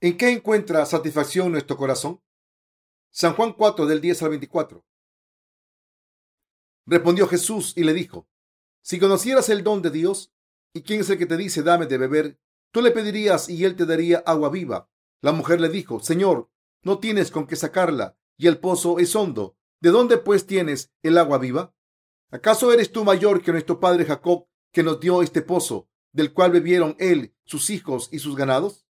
¿En qué encuentra satisfacción nuestro corazón? San Juan 4 del 10 al 24. Respondió Jesús y le dijo, si conocieras el don de Dios y quién es el que te dice dame de beber, tú le pedirías y él te daría agua viva. La mujer le dijo, Señor, no tienes con qué sacarla y el pozo es hondo. ¿De dónde pues tienes el agua viva? ¿Acaso eres tú mayor que nuestro padre Jacob, que nos dio este pozo, del cual bebieron él, sus hijos y sus ganados?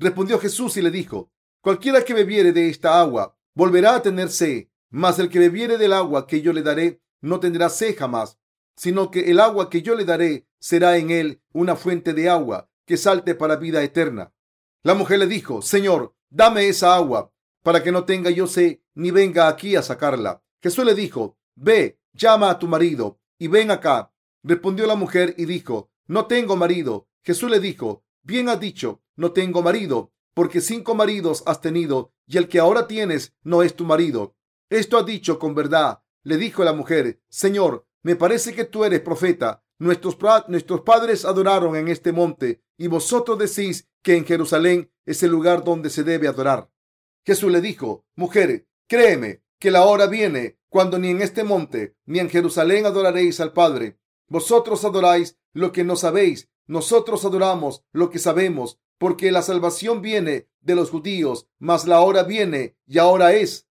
Respondió Jesús y le dijo, Cualquiera que bebiere de esta agua volverá a tener sed, mas el que bebiere del agua que yo le daré no tendrá sed jamás, sino que el agua que yo le daré será en él una fuente de agua que salte para vida eterna. La mujer le dijo, Señor, dame esa agua para que no tenga yo sed ni venga aquí a sacarla. Jesús le dijo, Ve, llama a tu marido y ven acá. Respondió la mujer y dijo, No tengo marido. Jesús le dijo, Bien has dicho, no tengo marido, porque cinco maridos has tenido y el que ahora tienes no es tu marido. Esto has dicho con verdad. Le dijo la mujer, Señor, me parece que tú eres profeta. Nuestros, nuestros padres adoraron en este monte y vosotros decís que en Jerusalén es el lugar donde se debe adorar. Jesús le dijo, mujer, créeme que la hora viene cuando ni en este monte ni en Jerusalén adoraréis al Padre. Vosotros adoráis lo que no sabéis, nosotros adoramos lo que sabemos, porque la salvación viene de los judíos, mas la hora viene y ahora es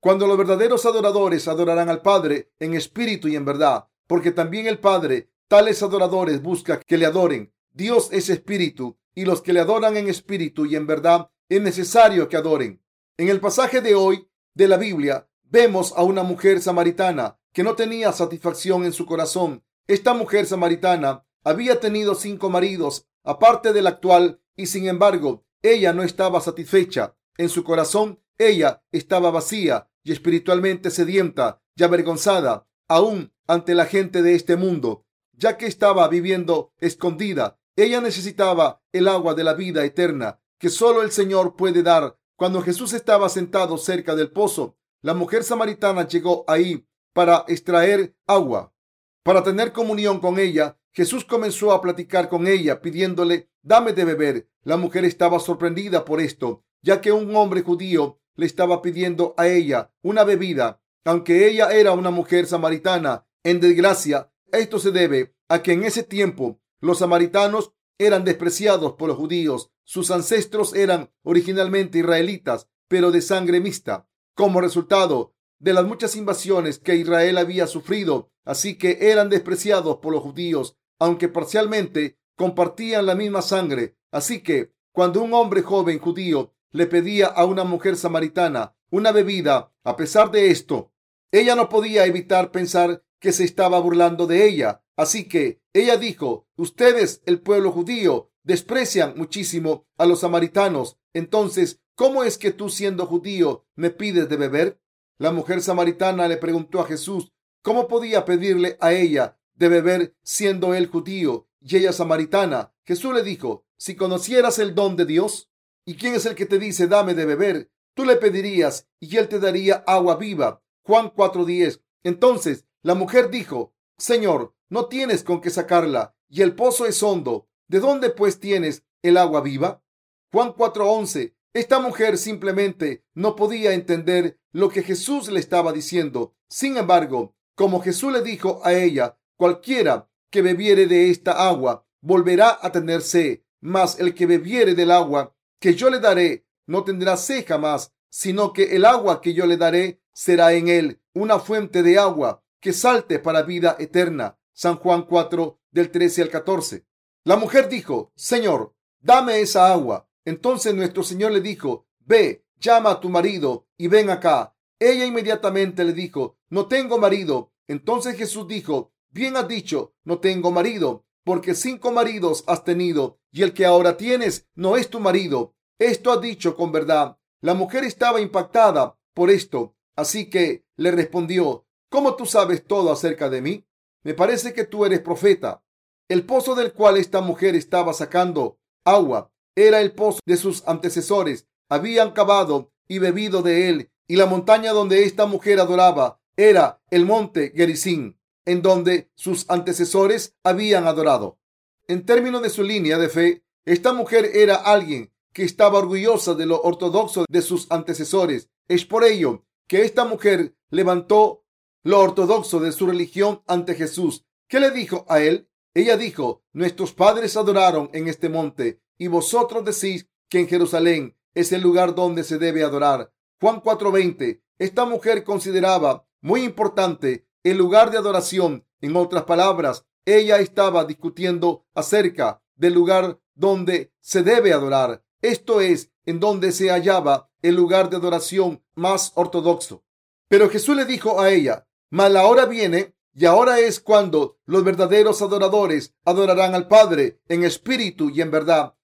cuando los verdaderos adoradores adorarán al Padre en espíritu y en verdad, porque también el Padre tales adoradores busca que le adoren. Dios es espíritu y los que le adoran en espíritu y en verdad es necesario que adoren. En el pasaje de hoy de la Biblia vemos a una mujer samaritana que no tenía satisfacción en su corazón. Esta mujer samaritana había tenido cinco maridos, aparte del actual, y sin embargo, ella no estaba satisfecha. En su corazón, ella estaba vacía y espiritualmente sedienta y avergonzada aún ante la gente de este mundo, ya que estaba viviendo escondida. Ella necesitaba el agua de la vida eterna que solo el Señor puede dar. Cuando Jesús estaba sentado cerca del pozo, la mujer samaritana llegó ahí para extraer agua. Para tener comunión con ella, Jesús comenzó a platicar con ella, pidiéndole, dame de beber. La mujer estaba sorprendida por esto, ya que un hombre judío le estaba pidiendo a ella una bebida, aunque ella era una mujer samaritana. En desgracia, esto se debe a que en ese tiempo los samaritanos eran despreciados por los judíos. Sus ancestros eran originalmente israelitas, pero de sangre mixta, como resultado de las muchas invasiones que Israel había sufrido. Así que eran despreciados por los judíos, aunque parcialmente compartían la misma sangre. Así que cuando un hombre joven judío le pedía a una mujer samaritana una bebida. A pesar de esto, ella no podía evitar pensar que se estaba burlando de ella. Así que ella dijo, ustedes, el pueblo judío, desprecian muchísimo a los samaritanos. Entonces, ¿cómo es que tú siendo judío me pides de beber? La mujer samaritana le preguntó a Jesús cómo podía pedirle a ella de beber siendo él judío y ella samaritana. Jesús le dijo, si conocieras el don de Dios ¿Y quién es el que te dice, dame de beber? Tú le pedirías y él te daría agua viva. Juan 4:10. Entonces la mujer dijo, Señor, no tienes con qué sacarla y el pozo es hondo. ¿De dónde pues tienes el agua viva? Juan 4:11. Esta mujer simplemente no podía entender lo que Jesús le estaba diciendo. Sin embargo, como Jesús le dijo a ella, cualquiera que bebiere de esta agua volverá a tener sed, mas el que bebiere del agua que yo le daré no tendrá sed jamás, sino que el agua que yo le daré será en él una fuente de agua que salte para vida eterna. San Juan 4 del 13 al 14. La mujer dijo, Señor, dame esa agua. Entonces nuestro Señor le dijo, Ve, llama a tu marido y ven acá. Ella inmediatamente le dijo, No tengo marido. Entonces Jesús dijo, Bien has dicho, no tengo marido, porque cinco maridos has tenido y el que ahora tienes no es tu marido. Esto ha dicho con verdad. La mujer estaba impactada por esto, así que le respondió, ¿cómo tú sabes todo acerca de mí? Me parece que tú eres profeta. El pozo del cual esta mujer estaba sacando agua era el pozo de sus antecesores. Habían cavado y bebido de él, y la montaña donde esta mujer adoraba era el monte Gerizim, en donde sus antecesores habían adorado. En términos de su línea de fe, esta mujer era alguien que estaba orgullosa de lo ortodoxo de sus antecesores. Es por ello que esta mujer levantó lo ortodoxo de su religión ante Jesús. ¿Qué le dijo a él? Ella dijo, nuestros padres adoraron en este monte y vosotros decís que en Jerusalén es el lugar donde se debe adorar. Juan 4:20. Esta mujer consideraba muy importante el lugar de adoración. En otras palabras, ella estaba discutiendo acerca del lugar donde se debe adorar. Esto es, en donde se hallaba el lugar de adoración más ortodoxo. Pero Jesús le dijo a ella, mas la hora viene y ahora es cuando los verdaderos adoradores adorarán al Padre en espíritu y en verdad,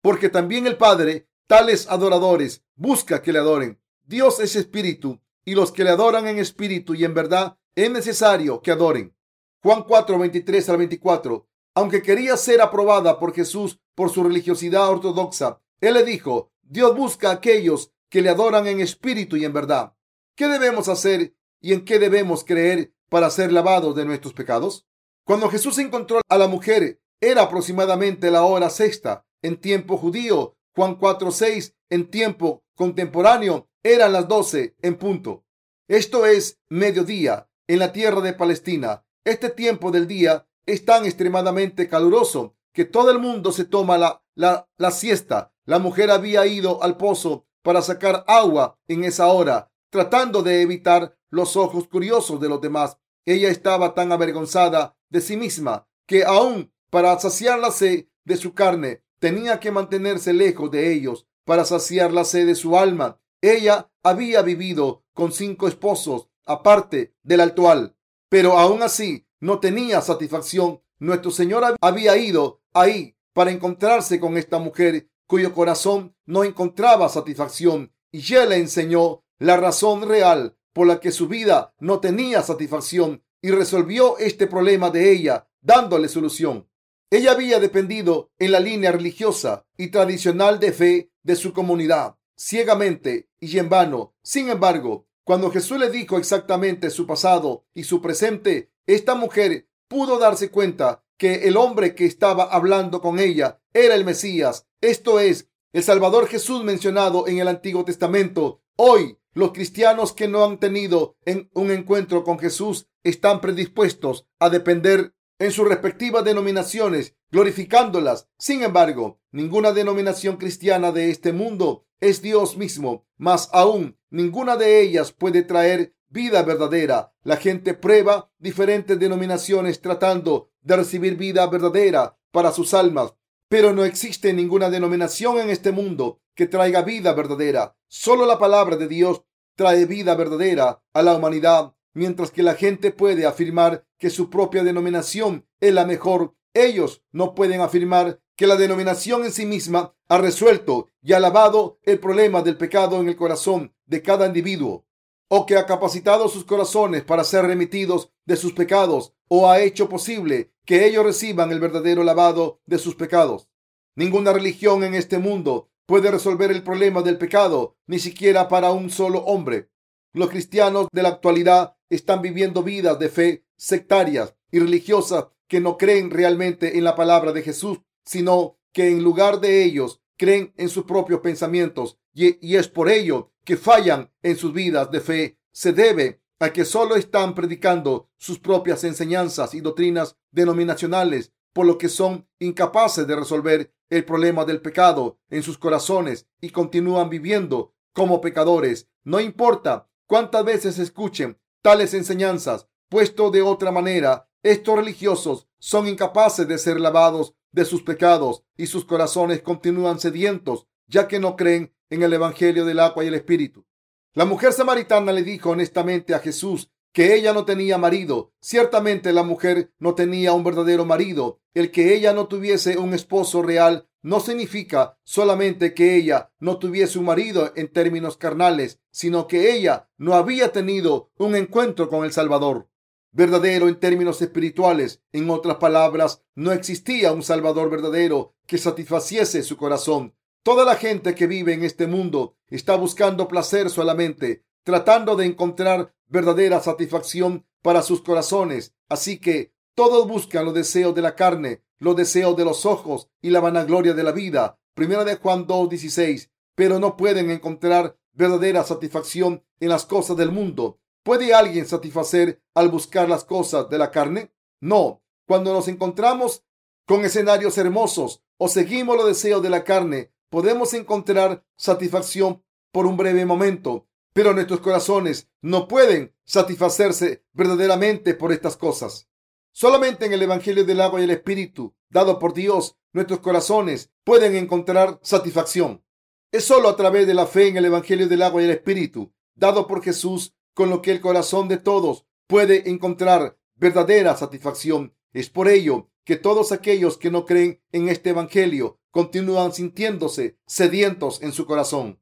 porque también el Padre, tales adoradores, busca que le adoren. Dios es espíritu y los que le adoran en espíritu y en verdad es necesario que adoren. Juan 4, 23 al 24. Aunque quería ser aprobada por Jesús por su religiosidad ortodoxa, él le dijo, Dios busca a aquellos que le adoran en espíritu y en verdad. ¿Qué debemos hacer y en qué debemos creer para ser lavados de nuestros pecados? Cuando Jesús encontró a la mujer, era aproximadamente la hora sexta en tiempo judío. Juan 4:6 en tiempo contemporáneo eran las doce en punto. Esto es mediodía en la tierra de Palestina. Este tiempo del día es tan extremadamente caluroso que todo el mundo se toma la, la, siesta. La mujer había ido al pozo para sacar agua en esa hora, tratando de evitar los ojos curiosos de los demás. Ella estaba tan avergonzada de sí misma que aún para saciar la sed de su carne tenía que mantenerse lejos de ellos para saciar la sed de su alma. Ella había vivido con cinco esposos aparte del actual, pero aún así no tenía satisfacción. Nuestro Señor había ido ahí para encontrarse con esta mujer cuyo corazón no encontraba satisfacción y ya le enseñó la razón real por la que su vida no tenía satisfacción y resolvió este problema de ella dándole solución. Ella había dependido en la línea religiosa y tradicional de fe de su comunidad, ciegamente y en vano. Sin embargo, cuando Jesús le dijo exactamente su pasado y su presente, esta mujer pudo darse cuenta que el hombre que estaba hablando con ella era el Mesías, esto es, el Salvador Jesús mencionado en el Antiguo Testamento. Hoy, los cristianos que no han tenido un encuentro con Jesús están predispuestos a depender en sus respectivas denominaciones, glorificándolas. Sin embargo, ninguna denominación cristiana de este mundo es Dios mismo. Más aún, ninguna de ellas puede traer vida verdadera. La gente prueba diferentes denominaciones tratando de recibir vida verdadera para sus almas, pero no existe ninguna denominación en este mundo que traiga vida verdadera. Solo la palabra de Dios trae vida verdadera a la humanidad, mientras que la gente puede afirmar que su propia denominación es la mejor. Ellos no pueden afirmar que la denominación en sí misma ha resuelto y ha lavado el problema del pecado en el corazón de cada individuo o que ha capacitado sus corazones para ser remitidos de sus pecados, o ha hecho posible que ellos reciban el verdadero lavado de sus pecados. Ninguna religión en este mundo puede resolver el problema del pecado, ni siquiera para un solo hombre. Los cristianos de la actualidad están viviendo vidas de fe sectarias y religiosas que no creen realmente en la palabra de Jesús, sino que en lugar de ellos creen en sus propios pensamientos y, es por ello que fallan en sus vidas de fe. Se debe a que solo están predicando sus propias enseñanzas y doctrinas denominacionales, por lo que son incapaces de resolver el problema del pecado en sus corazones y continúan viviendo como pecadores. No importa cuántas veces escuchen tales enseñanzas, puesto de otra manera, estos religiosos son incapaces de ser lavados de sus pecados y sus corazones continúan sedientos, ya que no creen en el Evangelio del agua y el Espíritu. La mujer samaritana le dijo honestamente a Jesús que ella no tenía marido. Ciertamente la mujer no tenía un verdadero marido. El que ella no tuviese un esposo real no significa solamente que ella no tuviese un marido en términos carnales, sino que ella no había tenido un encuentro con el Salvador verdadero en términos espirituales. En otras palabras, no existía un Salvador verdadero que satisfaciese su corazón. Toda la gente que vive en este mundo está buscando placer solamente, tratando de encontrar verdadera satisfacción para sus corazones. Así que todos buscan los deseos de la carne, los deseos de los ojos y la vanagloria de la vida. Primera de Juan 2:16, pero no pueden encontrar verdadera satisfacción en las cosas del mundo. ¿Puede alguien satisfacer al buscar las cosas de la carne? No. Cuando nos encontramos con escenarios hermosos o seguimos los deseos de la carne, podemos encontrar satisfacción por un breve momento, pero nuestros corazones no pueden satisfacerse verdaderamente por estas cosas. Solamente en el Evangelio del agua y el Espíritu, dado por Dios, nuestros corazones pueden encontrar satisfacción. Es solo a través de la fe en el Evangelio del agua y el Espíritu, dado por Jesús, con lo que el corazón de todos puede encontrar verdadera satisfacción. Es por ello que todos aquellos que no creen en este Evangelio continúan sintiéndose sedientos en su corazón.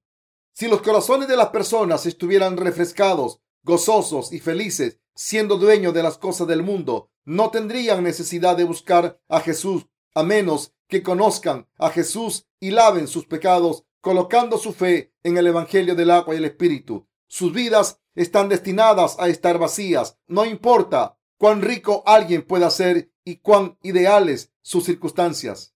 Si los corazones de las personas estuvieran refrescados, gozosos y felices, siendo dueños de las cosas del mundo, no tendrían necesidad de buscar a Jesús, a menos que conozcan a Jesús y laven sus pecados colocando su fe en el Evangelio del agua y el Espíritu. Sus vidas están destinadas a estar vacías. No importa cuán rico alguien pueda ser y cuán ideales sus circunstancias.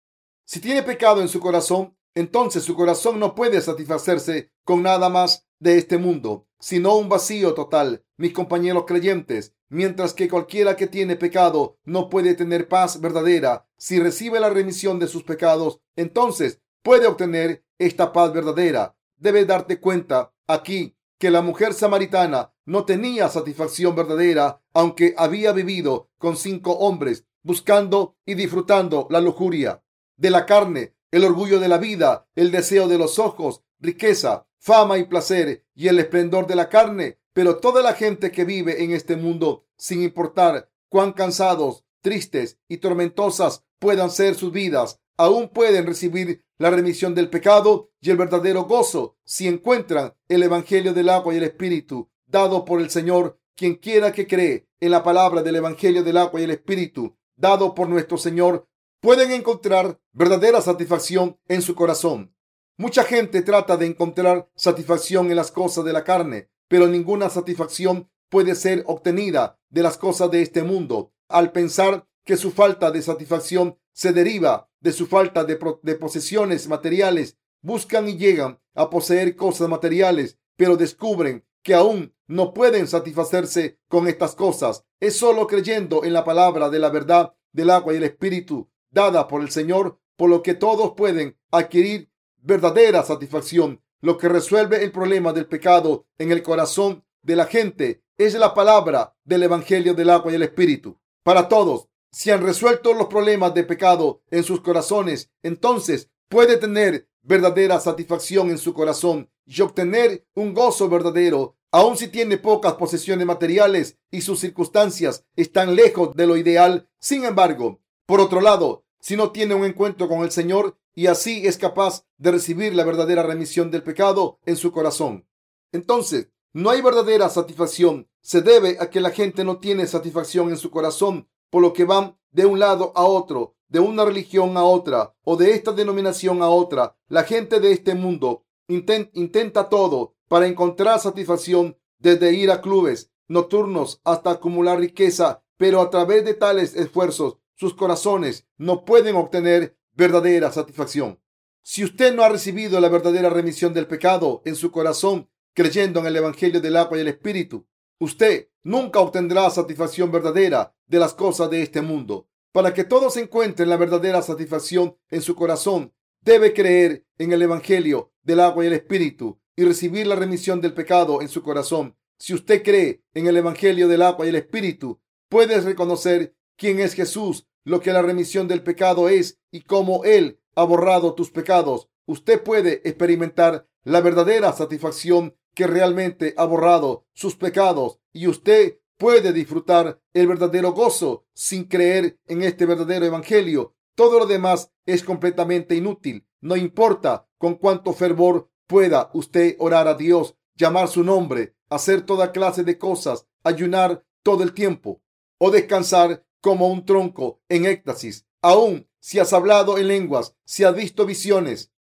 Si tiene pecado en su corazón, entonces su corazón no puede satisfacerse con nada más de este mundo, sino un vacío total, mis compañeros creyentes, mientras que cualquiera que tiene pecado no puede tener paz verdadera. Si recibe la remisión de sus pecados, entonces puede obtener esta paz verdadera. Debes darte cuenta aquí que la mujer samaritana no tenía satisfacción verdadera, aunque había vivido con cinco hombres, buscando y disfrutando la lujuria de la carne, el orgullo de la vida, el deseo de los ojos, riqueza, fama y placer y el esplendor de la carne. Pero toda la gente que vive en este mundo, sin importar cuán cansados, tristes y tormentosas puedan ser sus vidas, aún pueden recibir la remisión del pecado y el verdadero gozo si encuentran el Evangelio del agua y el Espíritu dado por el Señor. Quien quiera que cree en la palabra del Evangelio del agua y el Espíritu dado por nuestro Señor pueden encontrar verdadera satisfacción en su corazón. Mucha gente trata de encontrar satisfacción en las cosas de la carne, pero ninguna satisfacción puede ser obtenida de las cosas de este mundo. Al pensar que su falta de satisfacción se deriva de su falta de, posesiones materiales, buscan y llegan a poseer cosas materiales, pero descubren que aún no pueden satisfacerse con estas cosas. Es solo creyendo en la palabra de la verdad del agua y el espíritu dada por el Señor, por lo que todos pueden adquirir verdadera satisfacción. Lo que resuelve el problema del pecado en el corazón de la gente es la palabra del Evangelio del agua y el espíritu. Para todos, si han resuelto los problemas de pecado en sus corazones, entonces puede tener verdadera satisfacción en su corazón y obtener un gozo verdadero, aun si tiene pocas posesiones materiales y sus circunstancias están lejos de lo ideal. Sin embargo, por otro lado, si no tiene un encuentro con el Señor y así es capaz de recibir la verdadera remisión del pecado en su corazón, entonces no hay verdadera satisfacción. Se debe a que la gente no tiene satisfacción en su corazón por lo que van de un lado a otro, de una religión a otra o de esta denominación a otra. La gente de este mundo intenta todo para encontrar satisfacción, desde ir a clubes nocturnos hasta acumular riqueza, pero a través de tales esfuerzos sus corazones no pueden obtener verdadera satisfacción. Si usted no ha recibido la verdadera remisión del pecado en su corazón, creyendo en el Evangelio del agua y el Espíritu, usted nunca obtendrá satisfacción verdadera de las cosas de este mundo. Para que todos encuentren la verdadera satisfacción en su corazón, debe creer en el Evangelio del agua y el Espíritu y recibir la remisión del pecado en su corazón. Si usted cree en el Evangelio del agua y el Espíritu, puedes reconocer quién es Jesús, lo que la remisión del pecado es y cómo Él ha borrado tus pecados. Usted puede experimentar la verdadera satisfacción que realmente ha borrado sus pecados y usted puede disfrutar el verdadero gozo sin creer en este verdadero evangelio. Todo lo demás es completamente inútil. No importa con cuánto fervor pueda usted orar a Dios, llamar su nombre, hacer toda clase de cosas, ayunar todo el tiempo o descansar como un tronco en éxtasis. Aún si has hablado en lenguas, si has visto visiones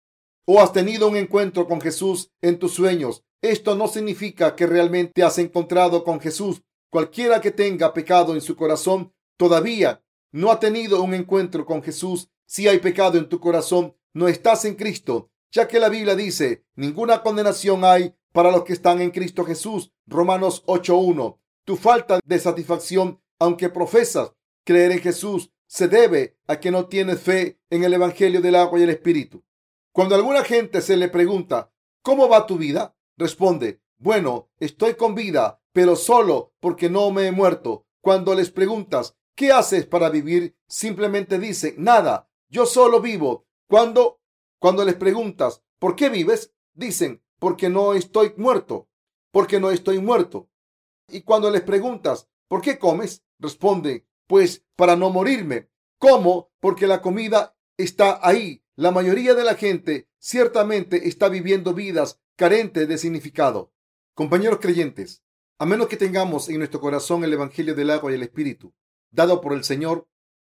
o has tenido un encuentro con Jesús en tus sueños, esto no significa que realmente has encontrado con Jesús. Cualquiera que tenga pecado en su corazón todavía no ha tenido un encuentro con Jesús. Si hay pecado en tu corazón, no estás en Cristo, ya que la Biblia dice, ninguna condenación hay para los que están en Cristo Jesús. Romanos 8.1. Tu falta de satisfacción, aunque profesas creer en Jesús, se debe a que no tienes fe en el Evangelio del agua y el Espíritu. Cuando alguna gente se le pregunta, ¿cómo va tu vida? Responde, bueno, estoy con vida, pero solo porque no me he muerto. Cuando les preguntas, ¿qué haces para vivir? Simplemente dicen, nada, yo solo vivo. Cuando, cuando les preguntas, ¿por qué vives? Dicen, porque no estoy muerto, porque no estoy muerto. Y cuando les preguntas, ¿por qué comes? Responde, pues para no morirme. ¿Cómo? Porque la comida está ahí. La mayoría de la gente ciertamente está viviendo vidas carentes de significado. Compañeros creyentes, a menos que tengamos en nuestro corazón el Evangelio del agua y el Espíritu, dado por el Señor,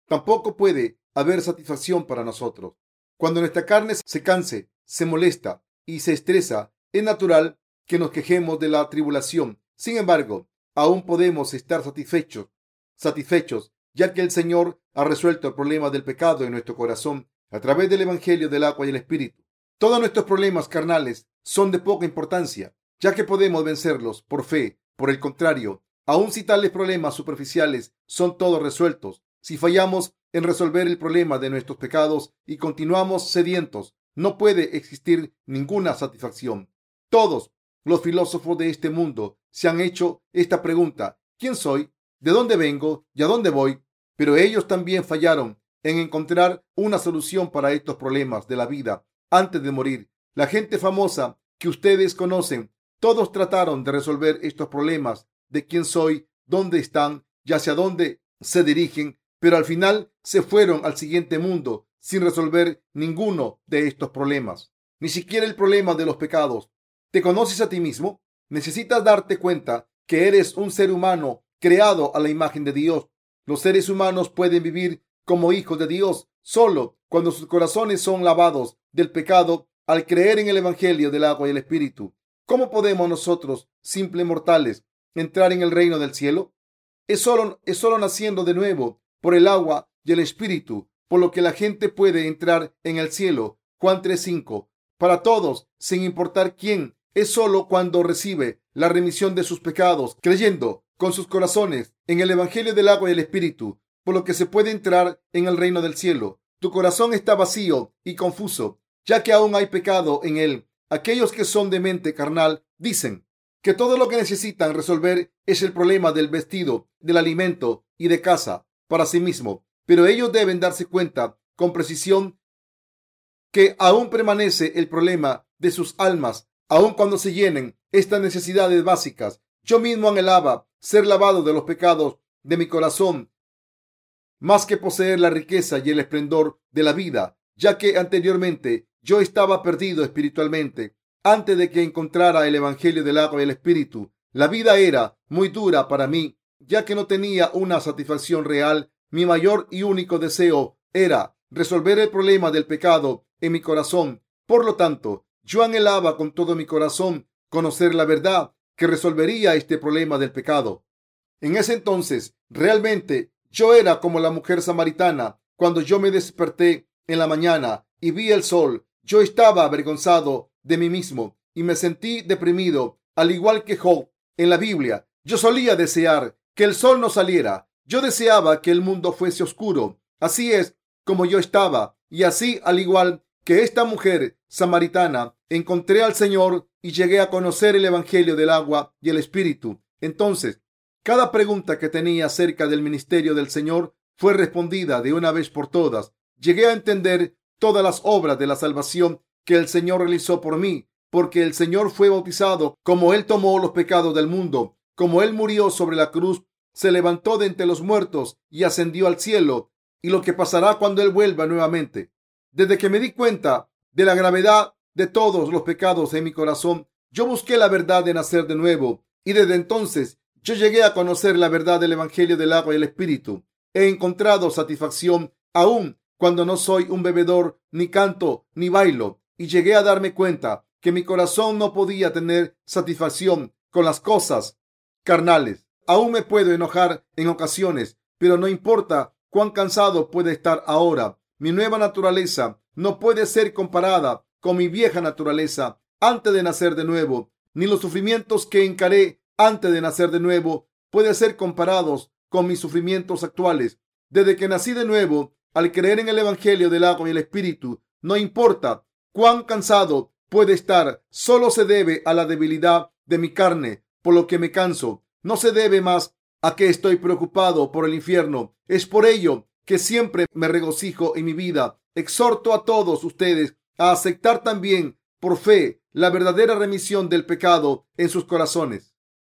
tampoco puede haber satisfacción para nosotros. Cuando nuestra carne se canse, se molesta y se estresa, es natural que nos quejemos de la tribulación. Sin embargo, aún podemos estar satisfechos, satisfechos, ya que el Señor ha resuelto el problema del pecado en nuestro corazón a través del Evangelio del agua y el Espíritu. Todos nuestros problemas carnales son de poca importancia, ya que podemos vencerlos por fe. Por el contrario, aun si tales problemas superficiales son todos resueltos, si fallamos en resolver el problema de nuestros pecados y continuamos sedientos, no puede existir ninguna satisfacción. Todos los filósofos de este mundo se han hecho esta pregunta. ¿Quién soy? ¿De dónde vengo? ¿Y a dónde voy? Pero ellos también fallaron en encontrar una solución para estos problemas de la vida antes de morir. La gente famosa que ustedes conocen, todos trataron de resolver estos problemas de quién soy, dónde están y hacia dónde se dirigen, pero al final se fueron al siguiente mundo sin resolver ninguno de estos problemas, ni siquiera el problema de los pecados. ¿Te conoces a ti mismo? Necesitas darte cuenta que eres un ser humano creado a la imagen de Dios. Los seres humanos pueden vivir como hijos de Dios solo cuando sus corazones son lavados del pecado al creer en el Evangelio del agua y el Espíritu. ¿Cómo podemos nosotros, simples mortales, entrar en el reino del cielo? Es solo, es solo naciendo de nuevo por el agua y el Espíritu, por lo que la gente puede entrar en el cielo. Juan 3.5. Para todos, sin importar quién, es solo cuando recibe la remisión de sus pecados, creyendo con sus corazones en el Evangelio del agua y el Espíritu, por lo que se puede entrar en el reino del cielo. Tu corazón está vacío y confuso, ya que aún hay pecado en él. Aquellos que son de mente carnal dicen que todo lo que necesitan resolver es el problema del vestido, del alimento y de casa para sí mismo. Pero ellos deben darse cuenta con precisión que aún permanece el problema de sus almas, aun cuando se llenen estas necesidades básicas. Yo mismo anhelaba ser lavado de los pecados de mi corazón, más que poseer la riqueza y el esplendor de la vida, ya que anteriormente yo estaba perdido espiritualmente. Antes de que encontrara el Evangelio del agua y el Espíritu, la vida era muy dura para mí, ya que no tenía una satisfacción real. Mi mayor y único deseo era resolver el problema del pecado en mi corazón. Por lo tanto, yo anhelaba con todo mi corazón conocer la verdad que resolvería este problema del pecado. En ese entonces, realmente, yo era como la mujer samaritana. Cuando yo me desperté en la mañana y vi el sol, yo estaba avergonzado de mí mismo y me sentí deprimido, al igual que Job en la Biblia. Yo solía desear que el sol no saliera. Yo deseaba que el mundo fuese oscuro. Así es como yo estaba. Y así, al igual que esta mujer samaritana, encontré al Señor y llegué a conocer el Evangelio del agua y el Espíritu. Entonces, cada pregunta que tenía acerca del ministerio del Señor fue respondida de una vez por todas. Llegué a entender todas las obras de la salvación que el Señor realizó por mí, porque el Señor fue bautizado como Él tomó los pecados del mundo, como Él murió sobre la cruz, se levantó de entre los muertos y ascendió al cielo, y lo que pasará cuando Él vuelva nuevamente. Desde que me di cuenta de la gravedad de todos los pecados en mi corazón, yo busqué la verdad de nacer de nuevo y desde entonces yo llegué a conocer la verdad del Evangelio del agua y el Espíritu. He encontrado satisfacción aún cuando no soy un bebedor, ni canto, ni bailo, y llegué a darme cuenta que mi corazón no podía tener satisfacción con las cosas carnales. Aún me puedo enojar en ocasiones, pero no importa cuán cansado puede estar ahora. Mi nueva naturaleza no puede ser comparada con mi vieja naturaleza antes de nacer de nuevo, ni los sufrimientos que encaré antes de nacer de nuevo pueden ser comparados con mis sufrimientos actuales. Desde que nací de nuevo, al creer en el Evangelio del agua y el Espíritu, no importa cuán cansado puede estar, solo se debe a la debilidad de mi carne, por lo que me canso. No se debe más a que estoy preocupado por el infierno. Es por ello que siempre me regocijo en mi vida. Exhorto a todos ustedes a aceptar también por fe la verdadera remisión del pecado en sus corazones.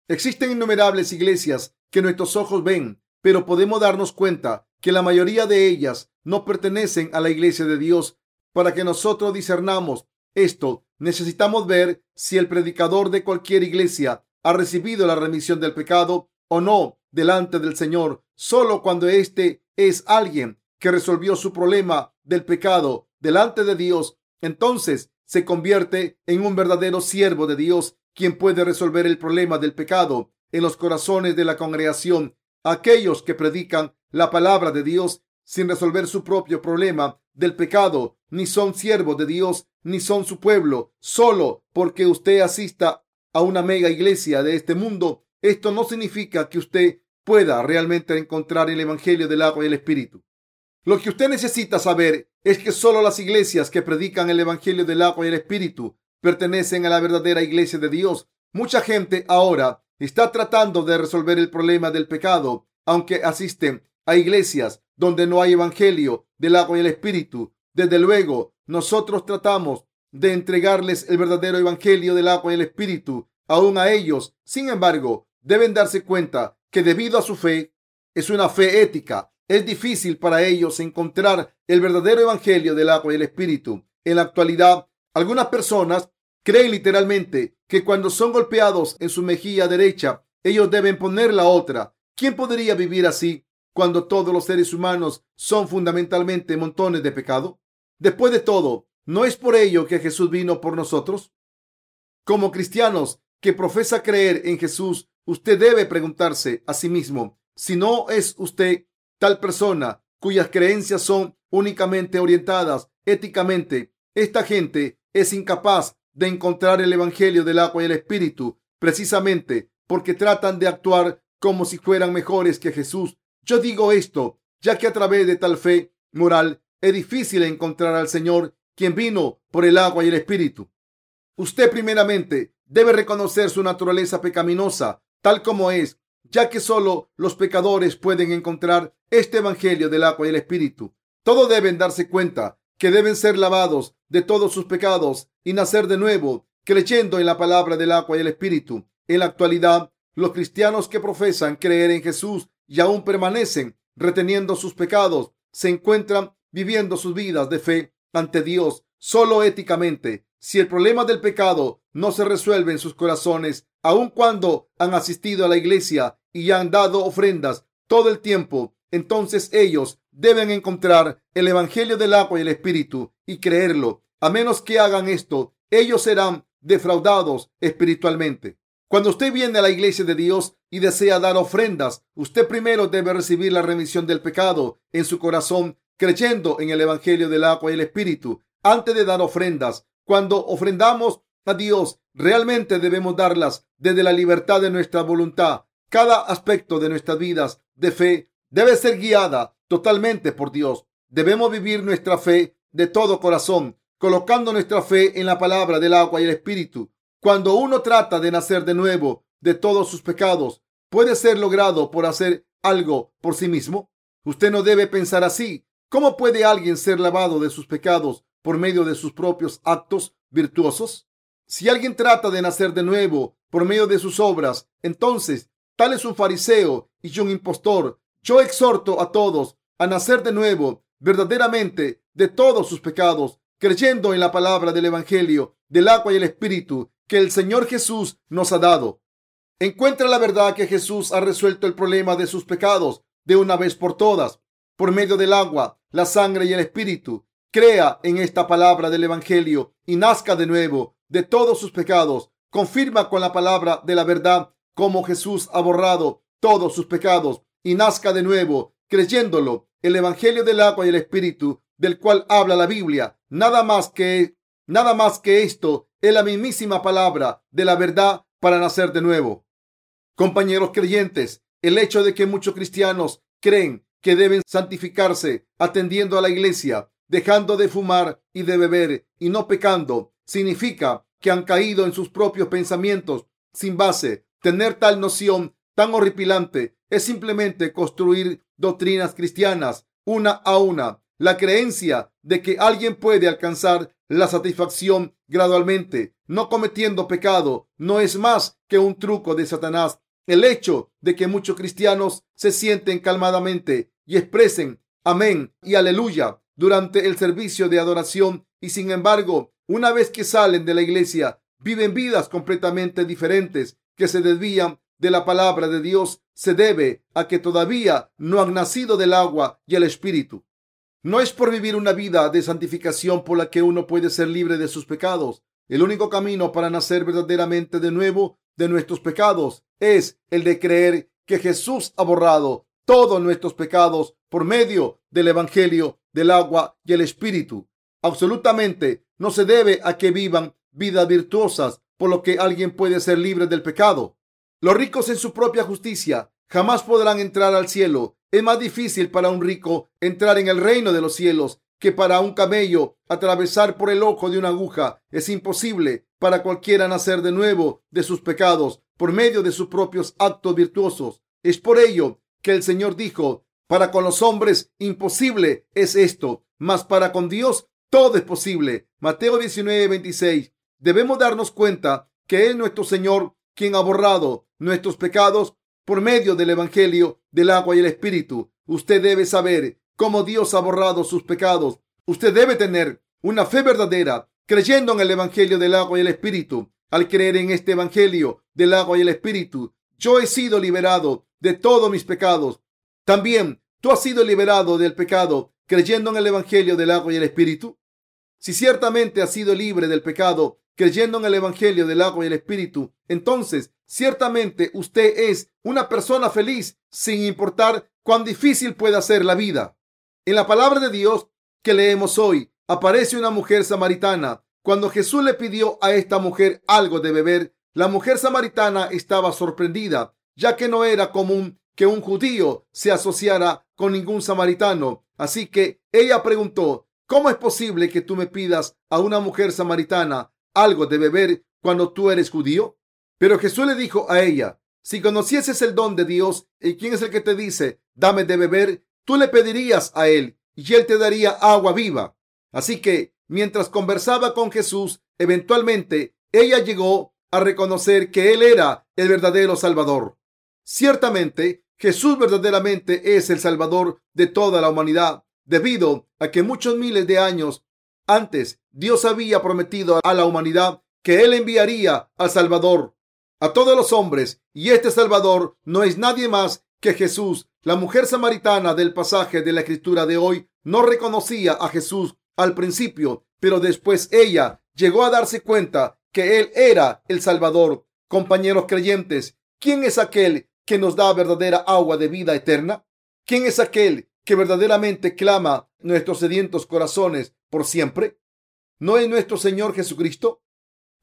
Existen innumerables iglesias que nuestros ojos ven, pero podemos darnos cuenta que la mayoría de ellas no pertenecen a la iglesia de Dios. Para que nosotros discernamos esto, necesitamos ver si el predicador de cualquier iglesia ha recibido la remisión del pecado o no delante del Señor. Solo cuando éste es alguien que resolvió su problema del pecado delante de Dios, entonces se convierte en un verdadero siervo de Dios, quien puede resolver el problema del pecado en los corazones de la congregación. Aquellos que predican la palabra de Dios sin resolver su propio problema del pecado, ni son siervos de Dios, ni son su pueblo, solo porque usted asista a una mega iglesia de este mundo. Esto no significa que usted pueda realmente encontrar el Evangelio del agua y el Espíritu. Lo que usted necesita saber es que solo las iglesias que predican el Evangelio del agua y el Espíritu pertenecen a la verdadera iglesia de Dios. Mucha gente ahora está tratando de resolver el problema del pecado, aunque asisten a iglesias donde no hay Evangelio del agua y el Espíritu. Desde luego, nosotros tratamos de entregarles el verdadero Evangelio del agua y el Espíritu aún a ellos. Sin embargo, deben darse cuenta que debido a su fe, es una fe ética, es difícil para ellos encontrar el verdadero evangelio del agua y el espíritu. En la actualidad, algunas personas creen literalmente que cuando son golpeados en su mejilla derecha, ellos deben poner la otra. ¿Quién podría vivir así cuando todos los seres humanos son fundamentalmente montones de pecado? Después de todo, ¿no es por ello que Jesús vino por nosotros? Como cristianos que profesa creer en Jesús, usted debe preguntarse a sí mismo si no es usted tal persona cuyas creencias son únicamente orientadas éticamente. Esta gente es incapaz de encontrar el Evangelio del agua y el Espíritu precisamente porque tratan de actuar como si fueran mejores que Jesús. Yo digo esto ya que a través de tal fe moral es difícil encontrar al Señor quien vino por el agua y el Espíritu. Usted primeramente debe reconocer su naturaleza pecaminosa tal como es ya que solo los pecadores pueden encontrar este Evangelio del agua y el Espíritu. Todos deben darse cuenta que deben ser lavados de todos sus pecados y nacer de nuevo, creyendo en la palabra del agua y el Espíritu. En la actualidad, los cristianos que profesan creer en Jesús y aún permanecen reteniendo sus pecados, se encuentran viviendo sus vidas de fe ante Dios solo éticamente. Si el problema del pecado no se resuelve en sus corazones, aun cuando han asistido a la iglesia y han dado ofrendas todo el tiempo, entonces ellos deben encontrar el Evangelio del agua y el Espíritu y creerlo. A menos que hagan esto, ellos serán defraudados espiritualmente. Cuando usted viene a la iglesia de Dios y desea dar ofrendas, usted primero debe recibir la remisión del pecado en su corazón, creyendo en el Evangelio del agua y el Espíritu, antes de dar ofrendas. Cuando ofrendamos a Dios, realmente debemos darlas desde la libertad de nuestra voluntad. Cada aspecto de nuestras vidas de fe debe ser guiada totalmente por Dios. Debemos vivir nuestra fe de todo corazón, colocando nuestra fe en la palabra del agua y el espíritu. Cuando uno trata de nacer de nuevo de todos sus pecados, puede ser logrado por hacer algo por sí mismo. Usted no debe pensar así. ¿Cómo puede alguien ser lavado de sus pecados por medio de sus propios actos virtuosos? Si alguien trata de nacer de nuevo por medio de sus obras, entonces tal es un fariseo y un impostor. Yo exhorto a todos a nacer de nuevo verdaderamente de todos sus pecados, creyendo en la palabra del Evangelio, del agua y el Espíritu que el Señor Jesús nos ha dado. Encuentra la verdad que Jesús ha resuelto el problema de sus pecados de una vez por todas, por medio del agua, la sangre y el Espíritu. Crea en esta palabra del Evangelio y nazca de nuevo de todos sus pecados. Confirma con la palabra de la verdad cómo Jesús ha borrado todos sus pecados y nazca de nuevo creyéndolo. El Evangelio del agua y el Espíritu del cual habla la Biblia. Nada más que, nada más que esto es la mismísima palabra de la verdad para nacer de nuevo. Compañeros creyentes, el hecho de que muchos cristianos creen que deben santificarse atendiendo a la iglesia, dejando de fumar y de beber y no pecando, significa que han caído en sus propios pensamientos sin base. Tener tal noción tan horripilante es simplemente construir doctrinas cristianas una a una. La creencia de que alguien puede alcanzar la satisfacción gradualmente, no cometiendo pecado, no es más que un truco de Satanás. El hecho de que muchos cristianos se sienten calmadamente y expresen amén y aleluya durante el servicio de adoración y sin embargo, una vez que salen de la iglesia, viven vidas completamente diferentes que se desvían de la palabra de Dios se debe a que todavía no han nacido del agua y el espíritu. No es por vivir una vida de santificación por la que uno puede ser libre de sus pecados. El único camino para nacer verdaderamente de nuevo de nuestros pecados es el de creer que Jesús ha borrado todos nuestros pecados por medio del Evangelio del agua y el Espíritu. Absolutamente no se debe a que vivan vidas virtuosas por lo que alguien puede ser libre del pecado. Los ricos en su propia justicia jamás podrán entrar al cielo. Es más difícil para un rico entrar en el reino de los cielos que para un camello atravesar por el ojo de una aguja. Es imposible para cualquiera nacer de nuevo de sus pecados por medio de sus propios actos virtuosos. Es por ello que el Señor dijo, para con los hombres imposible es esto, mas para con Dios todo es posible. Mateo 19, 26. Debemos darnos cuenta que es nuestro Señor quien ha borrado nuestros pecados por medio del Evangelio del agua y el Espíritu. Usted debe saber cómo Dios ha borrado sus pecados. Usted debe tener una fe verdadera creyendo en el Evangelio del agua y el Espíritu. Al creer en este Evangelio del agua y el Espíritu, yo he sido liberado de todos mis pecados. También tú has sido liberado del pecado creyendo en el Evangelio del agua y el Espíritu. Si ciertamente has sido libre del pecado creyendo en el Evangelio del agua y el Espíritu, entonces ciertamente usted es una persona feliz sin importar cuán difícil pueda ser la vida. En la palabra de Dios que leemos hoy aparece una mujer samaritana. Cuando Jesús le pidió a esta mujer algo de beber, la mujer samaritana estaba sorprendida, ya que no era común que un judío se asociara con ningún samaritano. Así que ella preguntó, ¿cómo es posible que tú me pidas a una mujer samaritana algo de beber cuando tú eres judío? Pero Jesús le dijo a ella, si conocieses el don de Dios y quién es el que te dice, dame de beber, tú le pedirías a él y él te daría agua viva. Así que mientras conversaba con Jesús, eventualmente ella llegó a reconocer que él era el verdadero Salvador. Ciertamente, Jesús verdaderamente es el Salvador de toda la humanidad, debido a que muchos miles de años antes Dios había prometido a la humanidad que Él enviaría al Salvador a todos los hombres, y este Salvador no es nadie más que Jesús. La mujer samaritana del pasaje de la escritura de hoy no reconocía a Jesús al principio, pero después ella llegó a darse cuenta que Él era el Salvador. Compañeros creyentes, ¿quién es aquel que nos da verdadera agua de vida eterna? ¿Quién es aquel que verdaderamente clama nuestros sedientos corazones por siempre? ¿No es nuestro Señor Jesucristo?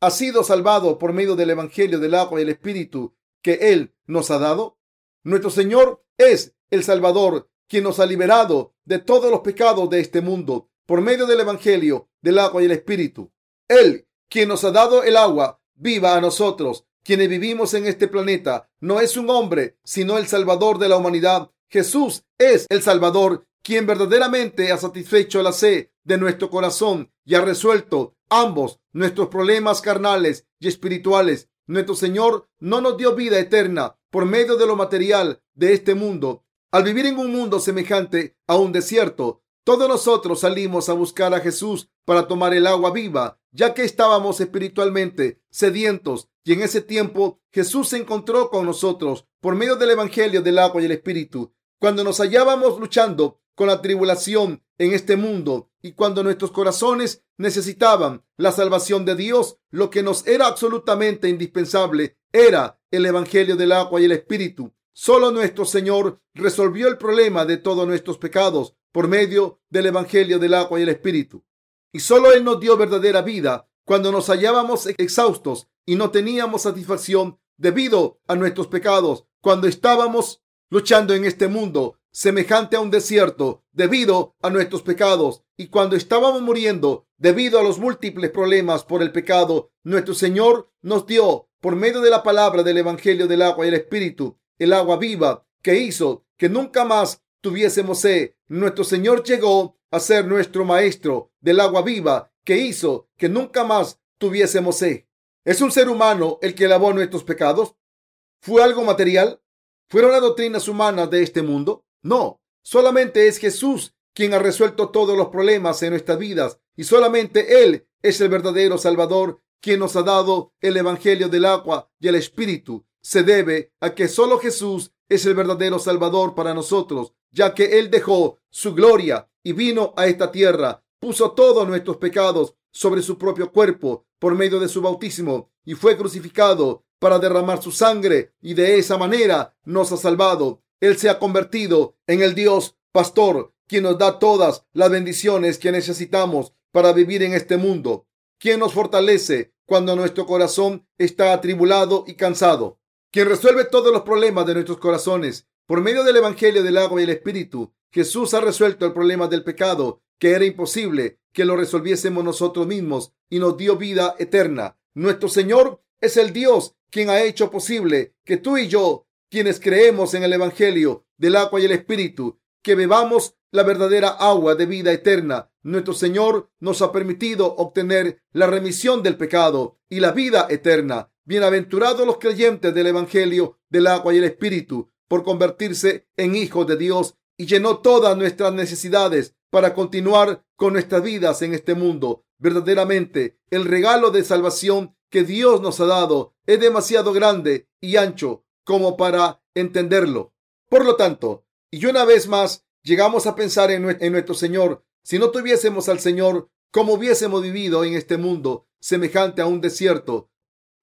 ¿Ha sido salvado por medio del Evangelio del agua y el Espíritu que Él nos ha dado? Nuestro Señor es el Salvador, quien nos ha liberado de todos los pecados de este mundo por medio del Evangelio del agua y el Espíritu. Él, quien nos ha dado el agua viva a nosotros, quienes vivimos en este planeta, no es un hombre, sino el Salvador de la humanidad. Jesús es el Salvador quien verdaderamente ha satisfecho la sed de nuestro corazón y ha resuelto ambos nuestros problemas carnales y espirituales. Nuestro Señor no nos dio vida eterna por medio de lo material de este mundo. Al vivir en un mundo semejante a un desierto, todos nosotros salimos a buscar a Jesús para tomar el agua viva, ya que estábamos espiritualmente sedientos y en ese tiempo Jesús se encontró con nosotros por medio del Evangelio del agua y el Espíritu. Cuando nos hallábamos luchando con la tribulación en este mundo y cuando nuestros corazones necesitaban la salvación de Dios, lo que nos era absolutamente indispensable era el Evangelio del agua y el Espíritu. Solo nuestro Señor resolvió el problema de todos nuestros pecados por medio del Evangelio del agua y el Espíritu. Y solo Él nos dio verdadera vida cuando nos hallábamos exhaustos y no teníamos satisfacción debido a nuestros pecados, cuando estábamos luchando en este mundo semejante a un desierto debido a nuestros pecados y cuando estábamos muriendo debido a los múltiples problemas por el pecado, nuestro Señor nos dio por medio de la palabra del Evangelio del agua y el Espíritu, el agua viva que hizo que nunca más tuviésemos sed. Nuestro Señor llegó a ser nuestro maestro del agua viva que hizo que nunca más tuviésemos sed. ¿Es un ser humano el que lavó nuestros pecados? ¿Fue algo material? ¿Fueron las doctrinas humanas de este mundo? No, solamente es Jesús quien ha resuelto todos los problemas en nuestras vidas y solamente Él es el verdadero Salvador quien nos ha dado el Evangelio del agua y el Espíritu. Se debe a que solo Jesús es el verdadero Salvador para nosotros, ya que Él dejó su gloria y vino a esta tierra, puso todos nuestros pecados sobre su propio cuerpo por medio de su bautismo y fue crucificado para derramar su sangre y de esa manera nos ha salvado. Él se ha convertido en el Dios pastor, quien nos da todas las bendiciones que necesitamos para vivir en este mundo, quien nos fortalece cuando nuestro corazón está atribulado y cansado, quien resuelve todos los problemas de nuestros corazones. Por medio del Evangelio del agua y el Espíritu, Jesús ha resuelto el problema del pecado, que era imposible que lo resolviésemos nosotros mismos y nos dio vida eterna. Nuestro Señor es el Dios quien ha hecho posible que tú y yo, quienes creemos en el Evangelio del agua y el Espíritu, que bebamos la verdadera agua de vida eterna. Nuestro Señor nos ha permitido obtener la remisión del pecado y la vida eterna. Bienaventurados los creyentes del Evangelio del agua y el Espíritu por convertirse en hijos de Dios y llenó todas nuestras necesidades para continuar con nuestras vidas en este mundo. Verdaderamente, el regalo de salvación que Dios nos ha dado es demasiado grande y ancho como para entenderlo. Por lo tanto, y una vez más llegamos a pensar en, nuestro Señor, si no tuviésemos al Señor, ¿cómo hubiésemos vivido en este mundo semejante a un desierto?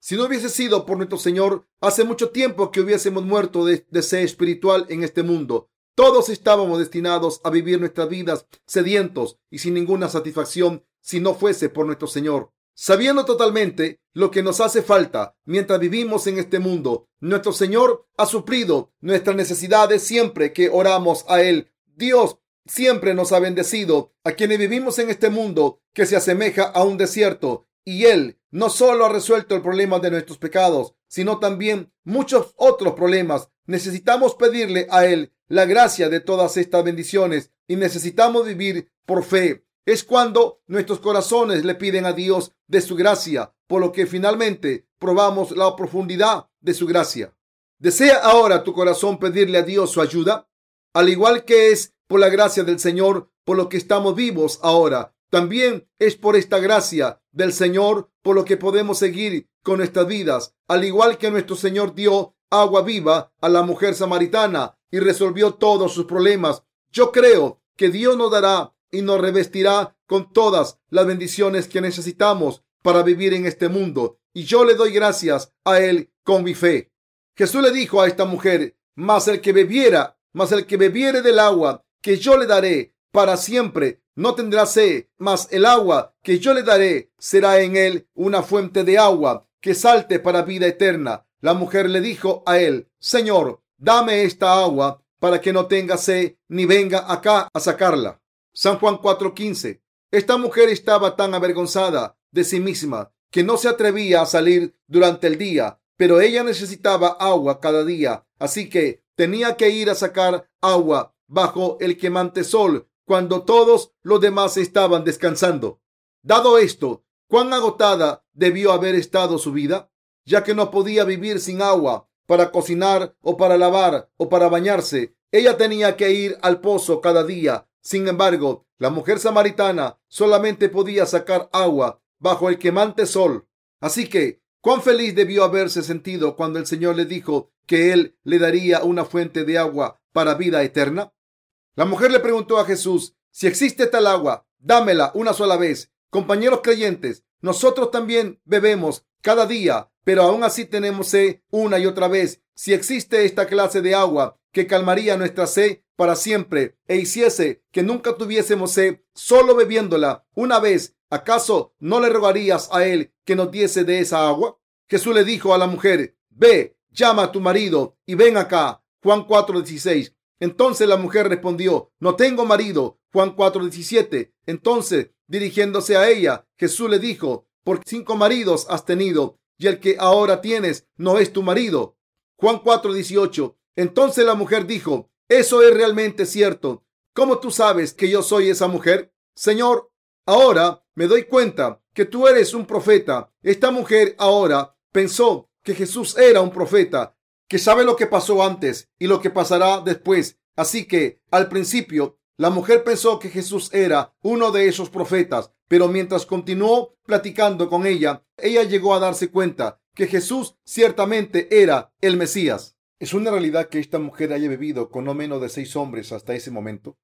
Si no hubiese sido por nuestro Señor, hace mucho tiempo que hubiésemos muerto de, de sed espiritual en este mundo. Todos estábamos destinados a vivir nuestras vidas sedientos y sin ninguna satisfacción si no fuese por nuestro Señor. Sabiendo totalmente lo que nos hace falta mientras vivimos en este mundo, nuestro Señor ha suplido nuestras necesidades siempre que oramos a Él. Dios siempre nos ha bendecido a quienes vivimos en este mundo que se asemeja a un desierto y Él no solo ha resuelto el problema de nuestros pecados, sino también muchos otros problemas. Necesitamos pedirle a Él la gracia de todas estas bendiciones y necesitamos vivir por fe es cuando nuestros corazones le piden a Dios de su gracia, por lo que finalmente probamos la profundidad de su gracia. ¿Desea ahora tu corazón pedirle a Dios su ayuda? Al igual que es por la gracia del Señor por lo que estamos vivos ahora, también es por esta gracia del Señor por lo que podemos seguir con nuestras vidas, al igual que nuestro Señor dio agua viva a la mujer samaritana y resolvió todos sus problemas. Yo creo que Dios nos dará y nos revestirá con todas las bendiciones que necesitamos para vivir en este mundo. Y yo le doy gracias a Él con mi fe. Jesús le dijo a esta mujer, mas el que bebiera, mas el que bebiere del agua que yo le daré para siempre, no tendrá sed, mas el agua que yo le daré será en él una fuente de agua que salte para vida eterna. La mujer le dijo a él, Señor, dame esta agua para que no tenga sed ni venga acá a sacarla. San Juan 4:15. Esta mujer estaba tan avergonzada de sí misma que no se atrevía a salir durante el día, pero ella necesitaba agua cada día, así que tenía que ir a sacar agua bajo el quemante sol cuando todos los demás estaban descansando. Dado esto, cuán agotada debió haber estado su vida, ya que no podía vivir sin agua para cocinar o para lavar o para bañarse. Ella tenía que ir al pozo cada día sin embargo, la mujer samaritana solamente podía sacar agua bajo el quemante sol. Así que, cuán feliz debió haberse sentido cuando el Señor le dijo que Él le daría una fuente de agua para vida eterna. La mujer le preguntó a Jesús, si existe tal agua, dámela una sola vez. Compañeros creyentes, nosotros también bebemos cada día, pero aún así tenemos sed una y otra vez. Si existe esta clase de agua que calmaría nuestra sed, para siempre e hiciese que nunca tuviésemos sed solo bebiéndola una vez, ¿acaso no le rogarías a él que nos diese de esa agua? Jesús le dijo a la mujer, ve, llama a tu marido y ven acá. Juan 4:16. Entonces la mujer respondió, no tengo marido. Juan 4:17. Entonces, dirigiéndose a ella, Jesús le dijo, por cinco maridos has tenido y el que ahora tienes no es tu marido. Juan 4:18. Entonces la mujer dijo, eso es realmente cierto. ¿Cómo tú sabes que yo soy esa mujer? Señor, ahora me doy cuenta que tú eres un profeta. Esta mujer ahora pensó que Jesús era un profeta, que sabe lo que pasó antes y lo que pasará después. Así que al principio la mujer pensó que Jesús era uno de esos profetas, pero mientras continuó platicando con ella, ella llegó a darse cuenta que Jesús ciertamente era el Mesías. ¿Es una realidad que esta mujer haya bebido con no menos de seis hombres hasta ese momento?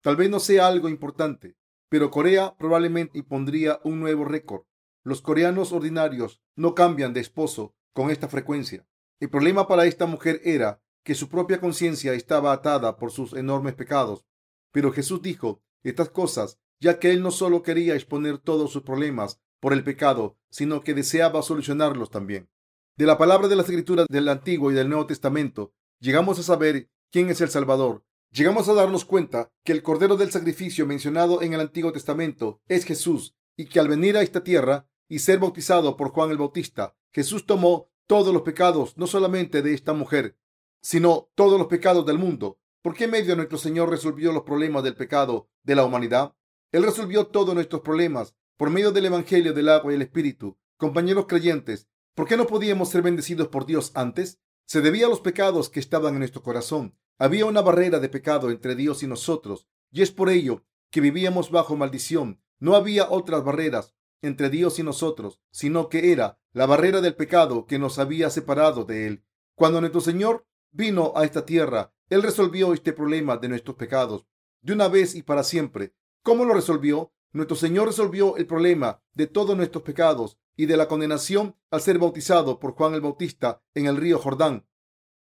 Tal vez no sea algo importante, pero Corea probablemente impondría un nuevo récord. Los coreanos ordinarios no cambian de esposo con esta frecuencia. El problema para esta mujer era que su propia conciencia estaba atada por sus enormes pecados. Pero Jesús dijo estas cosas ya que él no solo quería exponer todos sus problemas por el pecado, sino que deseaba solucionarlos también. De la palabra de las escrituras del Antiguo y del Nuevo Testamento, llegamos a saber quién es el Salvador. Llegamos a darnos cuenta que el Cordero del Sacrificio mencionado en el Antiguo Testamento es Jesús y que al venir a esta tierra y ser bautizado por Juan el Bautista, Jesús tomó todos los pecados, no solamente de esta mujer, sino todos los pecados del mundo. ¿Por qué medio nuestro Señor resolvió los problemas del pecado de la humanidad? Él resolvió todos nuestros problemas por medio del Evangelio del agua y el Espíritu. Compañeros creyentes, ¿por qué no podíamos ser bendecidos por Dios antes? Se debía a los pecados que estaban en nuestro corazón. Había una barrera de pecado entre Dios y nosotros, y es por ello que vivíamos bajo maldición. No había otras barreras entre Dios y nosotros, sino que era la barrera del pecado que nos había separado de Él. Cuando nuestro Señor vino a esta tierra, Él resolvió este problema de nuestros pecados de una vez y para siempre. ¿Cómo lo resolvió? Nuestro Señor resolvió el problema de todos nuestros pecados y de la condenación al ser bautizado por Juan el Bautista en el río Jordán,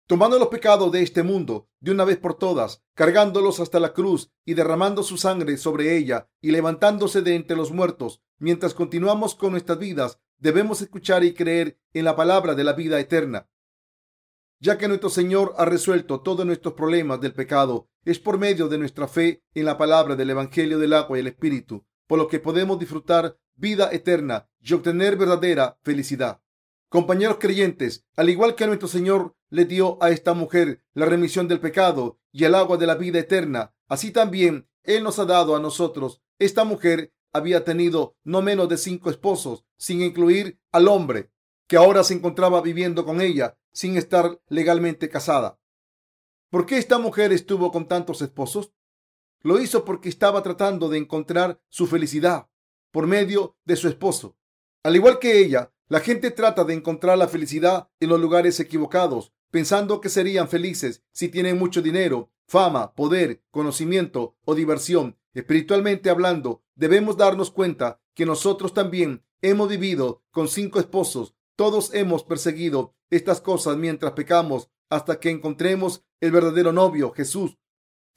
tomando los pecados de este mundo de una vez por todas, cargándolos hasta la cruz y derramando su sangre sobre ella y levantándose de entre los muertos. Mientras continuamos con nuestras vidas, debemos escuchar y creer en la palabra de la vida eterna ya que nuestro Señor ha resuelto todos nuestros problemas del pecado, es por medio de nuestra fe en la palabra del Evangelio del agua y el Espíritu, por lo que podemos disfrutar vida eterna y obtener verdadera felicidad. Compañeros creyentes, al igual que nuestro Señor le dio a esta mujer la remisión del pecado y el agua de la vida eterna, así también Él nos ha dado a nosotros. Esta mujer había tenido no menos de cinco esposos, sin incluir al hombre que ahora se encontraba viviendo con ella sin estar legalmente casada. ¿Por qué esta mujer estuvo con tantos esposos? Lo hizo porque estaba tratando de encontrar su felicidad por medio de su esposo. Al igual que ella, la gente trata de encontrar la felicidad en los lugares equivocados, pensando que serían felices si tienen mucho dinero, fama, poder, conocimiento o diversión. Espiritualmente hablando, debemos darnos cuenta que nosotros también hemos vivido con cinco esposos todos hemos perseguido estas cosas mientras pecamos hasta que encontremos el verdadero novio, Jesús.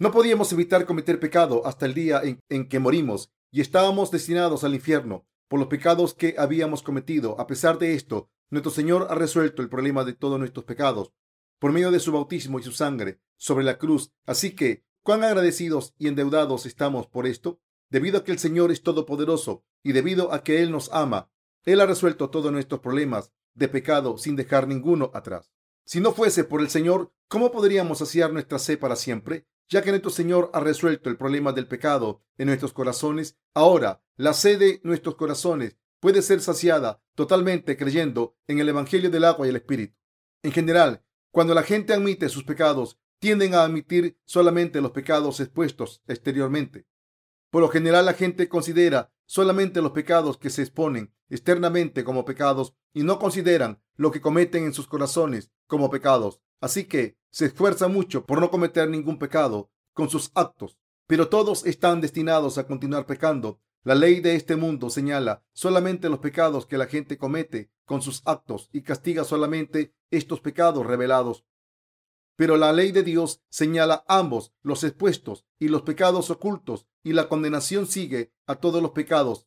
No podíamos evitar cometer pecado hasta el día en, que morimos y estábamos destinados al infierno por los pecados que habíamos cometido. A pesar de esto, nuestro Señor ha resuelto el problema de todos nuestros pecados por medio de su bautismo y su sangre sobre la cruz. Así que, cuán agradecidos y endeudados estamos por esto, debido a que el Señor es todopoderoso y debido a que Él nos ama él ha resuelto todos nuestros problemas de pecado sin dejar ninguno atrás. Si no fuese por el Señor, ¿cómo podríamos saciar nuestra sed para siempre? Ya que nuestro Señor ha resuelto el problema del pecado en nuestros corazones, ahora la sed de nuestros corazones puede ser saciada totalmente creyendo en el Evangelio del agua y el Espíritu. En general, cuando la gente admite sus pecados, tienden a admitir solamente los pecados expuestos exteriormente. Por lo general la gente considera solamente los pecados que se exponen externamente como pecados y no consideran lo que cometen en sus corazones como pecados. Así que se esfuerza mucho por no cometer ningún pecado con sus actos, pero todos están destinados a continuar pecando. La ley de este mundo señala solamente los pecados que la gente comete con sus actos y castiga solamente estos pecados revelados. pero la ley de Dios señala ambos, los expuestos y los pecados ocultos, y la condenación sigue a todos los pecados.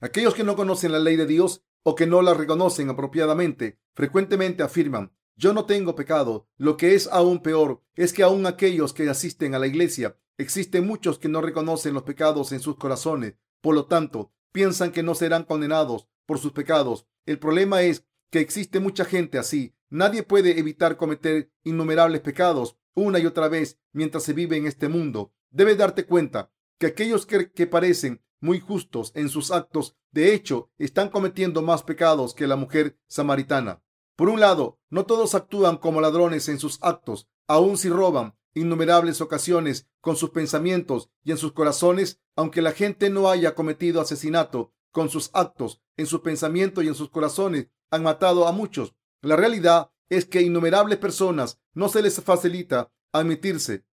Aquellos que no conocen la ley de Dios o que no la reconocen apropiadamente, frecuentemente afirman, yo no tengo pecado. Lo que es aún peor es que aún aquellos que asisten a la iglesia, existen muchos que no reconocen los pecados en sus corazones. Por lo tanto, piensan que no serán condenados por sus pecados. El problema es que existe mucha gente así. Nadie puede evitar cometer innumerables pecados una y otra vez mientras se vive en este mundo. Debes darte cuenta que aquellos que, que, parecen muy justos en sus actos, de hecho, están cometiendo más pecados que la mujer samaritana. Por un lado, no todos actúan como ladrones en sus actos, aun si roban innumerables ocasiones con sus pensamientos y en sus corazones, aunque la gente no haya cometido asesinato con sus actos, en sus pensamientos y en sus corazones han matado a muchos. La realidad es que innumerables personas no se les facilita admitirse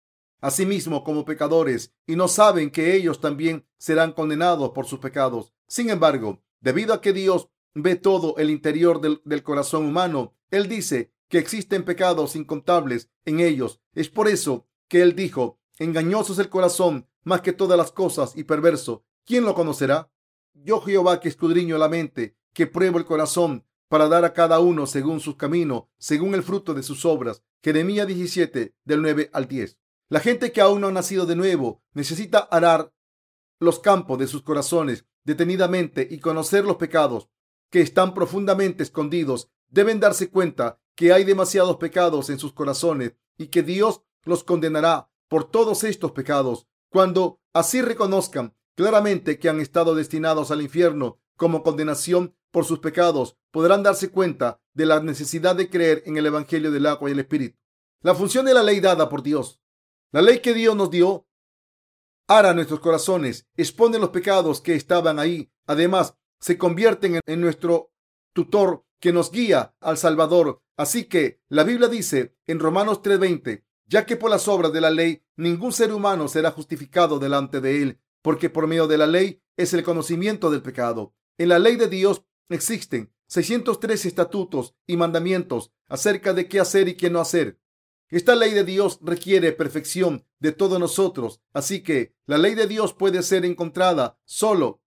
a sí como pecadores y no saben que ellos también serán condenados por sus pecados. Sin embargo, debido a que Dios ve todo el interior del, del corazón humano, Él dice que existen pecados incontables en ellos. Es por eso que Él dijo, engañoso es el corazón más que todas las cosas y perverso. ¿Quién lo conocerá? Yo Jehová que escudriño la mente, que pruebo el corazón, para dar a cada uno según su camino, según el fruto de sus obras. Jeremías 17, del 9 al 10. La gente que aún no ha nacido de nuevo necesita arar los campos de sus corazones detenidamente y conocer los pecados que están profundamente escondidos. Deben darse cuenta que hay demasiados pecados en sus corazones y que Dios los condenará por todos estos pecados. Cuando así reconozcan claramente que han estado destinados al infierno como condenación por sus pecados, podrán darse cuenta de la necesidad de creer en el Evangelio del agua y el Espíritu. La función de la ley dada por Dios. La ley que Dios nos dio ara nuestros corazones, expone los pecados que estaban ahí. Además, se convierten en nuestro tutor que nos guía al Salvador. Así que la Biblia dice en Romanos 3:20, ya que por las obras de la ley ningún ser humano será justificado delante de él, porque por medio de la ley es el conocimiento del pecado. En la ley de Dios existen 603 estatutos y mandamientos acerca de qué hacer y qué no hacer. Esta ley de Dios requiere perfección de todos nosotros, así que la ley de Dios puede ser encontrada solo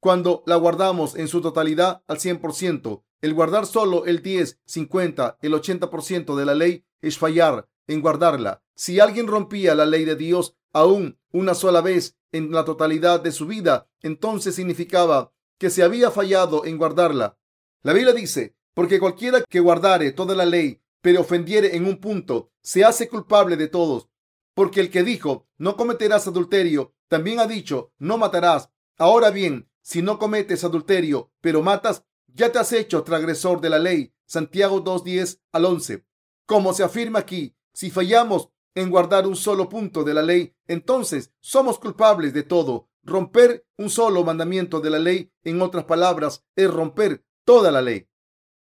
cuando la guardamos en su totalidad al 100%. El guardar solo el 10, 50, el 80% de la ley es fallar en guardarla. Si alguien rompía la ley de Dios aún una sola vez en la totalidad de su vida, entonces significaba que se había fallado en guardarla. La Biblia dice, porque cualquiera que guardare toda la ley, pero ofendiere en un punto, se hace culpable de todos. Porque el que dijo, no cometerás adulterio, también ha dicho, no matarás. Ahora bien, si no cometes adulterio, pero matas, ya te has hecho transgresor de la ley. Santiago 2.10 al 11. Como se afirma aquí, si fallamos en guardar un solo punto de la ley, entonces somos culpables de todo. Romper un solo mandamiento de la ley, en otras palabras, es romper toda la ley.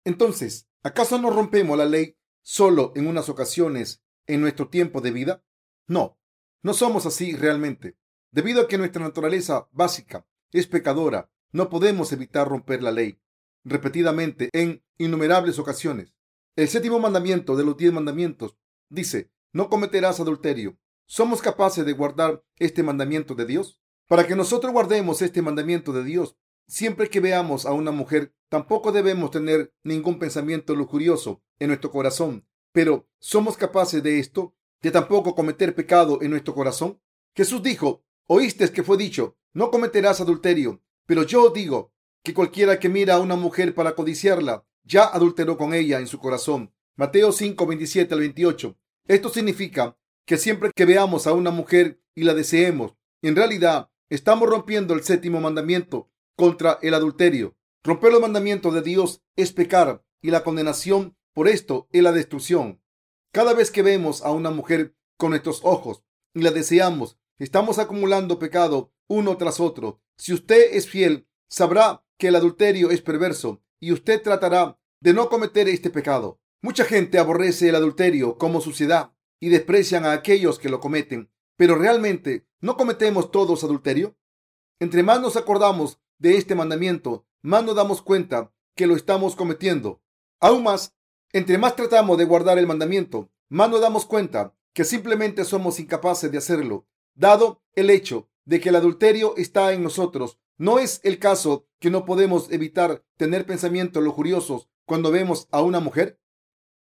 Entonces, ¿acaso no rompemos la ley solo en unas ocasiones en nuestro tiempo de vida? No, no somos así realmente. Debido a que nuestra naturaleza básica es pecadora, no podemos evitar romper la ley repetidamente en innumerables ocasiones. El séptimo mandamiento de los diez mandamientos dice, no cometerás adulterio. ¿Somos capaces de guardar este mandamiento de Dios? Para que nosotros guardemos este mandamiento de Dios, siempre que veamos a una mujer, tampoco debemos tener ningún pensamiento lujurioso en nuestro corazón. Pero, ¿somos capaces de esto? ¿De tampoco cometer pecado en nuestro corazón? Jesús dijo, oíste que fue dicho, no cometerás adulterio. Pero yo digo, que cualquiera que mira a una mujer para codiciarla ya adulteró con ella en su corazón. Mateo 5, 27 al 28. Esto significa que siempre que veamos a una mujer y la deseemos, en realidad estamos rompiendo el séptimo mandamiento contra el adulterio. Romper los mandamientos de Dios es pecar y la condenación por esto es la destrucción. Cada vez que vemos a una mujer con nuestros ojos y la deseamos, estamos acumulando pecado uno tras otro. Si usted es fiel, sabrá que el adulterio es perverso y usted tratará de no cometer este pecado. Mucha gente aborrece el adulterio como suciedad y desprecian a aquellos que lo cometen, pero realmente no cometemos todos adulterio. Entre más nos acordamos de este mandamiento, más nos damos cuenta que lo estamos cometiendo. Aún más, entre más tratamos de guardar el mandamiento, más nos damos cuenta que simplemente somos incapaces de hacerlo, dado el hecho de que el adulterio está en nosotros. No es el caso que no podemos evitar tener pensamientos lujuriosos cuando vemos a una mujer.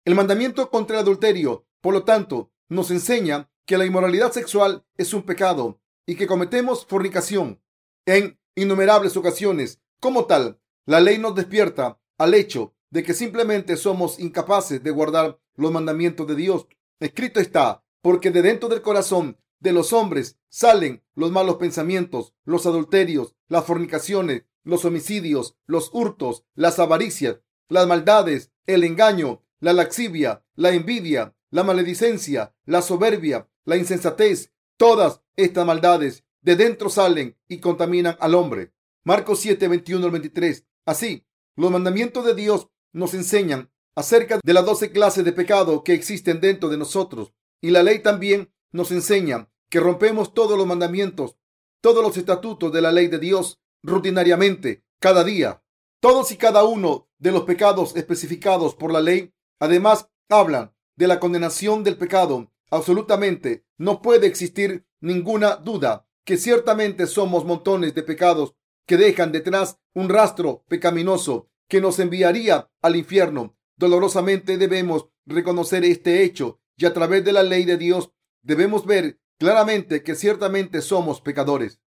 El mandamiento contra el adulterio, por lo tanto, nos enseña que la inmoralidad sexual es un pecado y que cometemos fornicación en innumerables ocasiones. Como tal, la ley nos despierta al hecho de que simplemente somos incapaces de guardar los mandamientos de Dios. Escrito está, porque de dentro del corazón de los hombres salen los malos pensamientos, los adulterios, las fornicaciones, los homicidios, los hurtos, las avaricias, las maldades, el engaño, la laxivia, la envidia, la maledicencia, la soberbia, la insensatez. Todas estas maldades de dentro salen y contaminan al hombre. Marcos 7, 21 al 23. Así, los mandamientos de Dios nos enseñan acerca de las doce clases de pecado que existen dentro de nosotros. Y la ley también nos enseña que rompemos todos los mandamientos, todos los estatutos de la ley de Dios rutinariamente, cada día. Todos y cada uno de los pecados especificados por la ley, además, hablan de la condenación del pecado. Absolutamente no puede existir ninguna duda que ciertamente somos montones de pecados que dejan detrás un rastro pecaminoso que nos enviaría al infierno. Dolorosamente debemos reconocer este hecho y a través de la ley de Dios debemos ver claramente que ciertamente somos pecadores.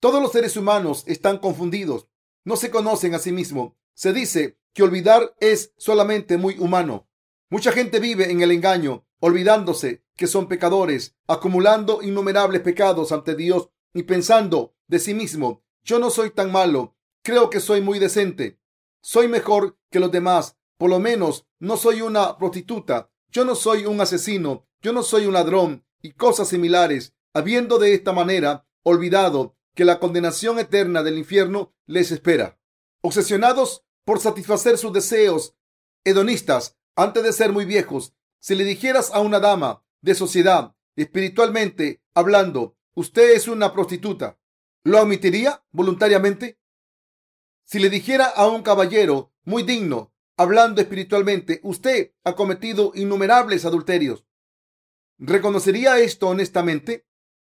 Todos los seres humanos están confundidos, no se conocen a sí mismos. Se dice que olvidar es solamente muy humano. Mucha gente vive en el engaño, olvidándose que son pecadores, acumulando innumerables pecados ante Dios y pensando de sí mismo, yo no soy tan malo, creo que soy muy decente, soy mejor que los demás, por lo menos no soy una prostituta, yo no soy un asesino, yo no soy un ladrón y cosas similares, habiendo de esta manera olvidado que la condenación eterna del infierno les espera. Obsesionados por satisfacer sus deseos hedonistas antes de ser muy viejos, si le dijeras a una dama de sociedad, espiritualmente hablando, usted es una prostituta, ¿lo admitiría voluntariamente? Si le dijera a un caballero muy digno, hablando espiritualmente, usted ha cometido innumerables adulterios, ¿reconocería esto honestamente?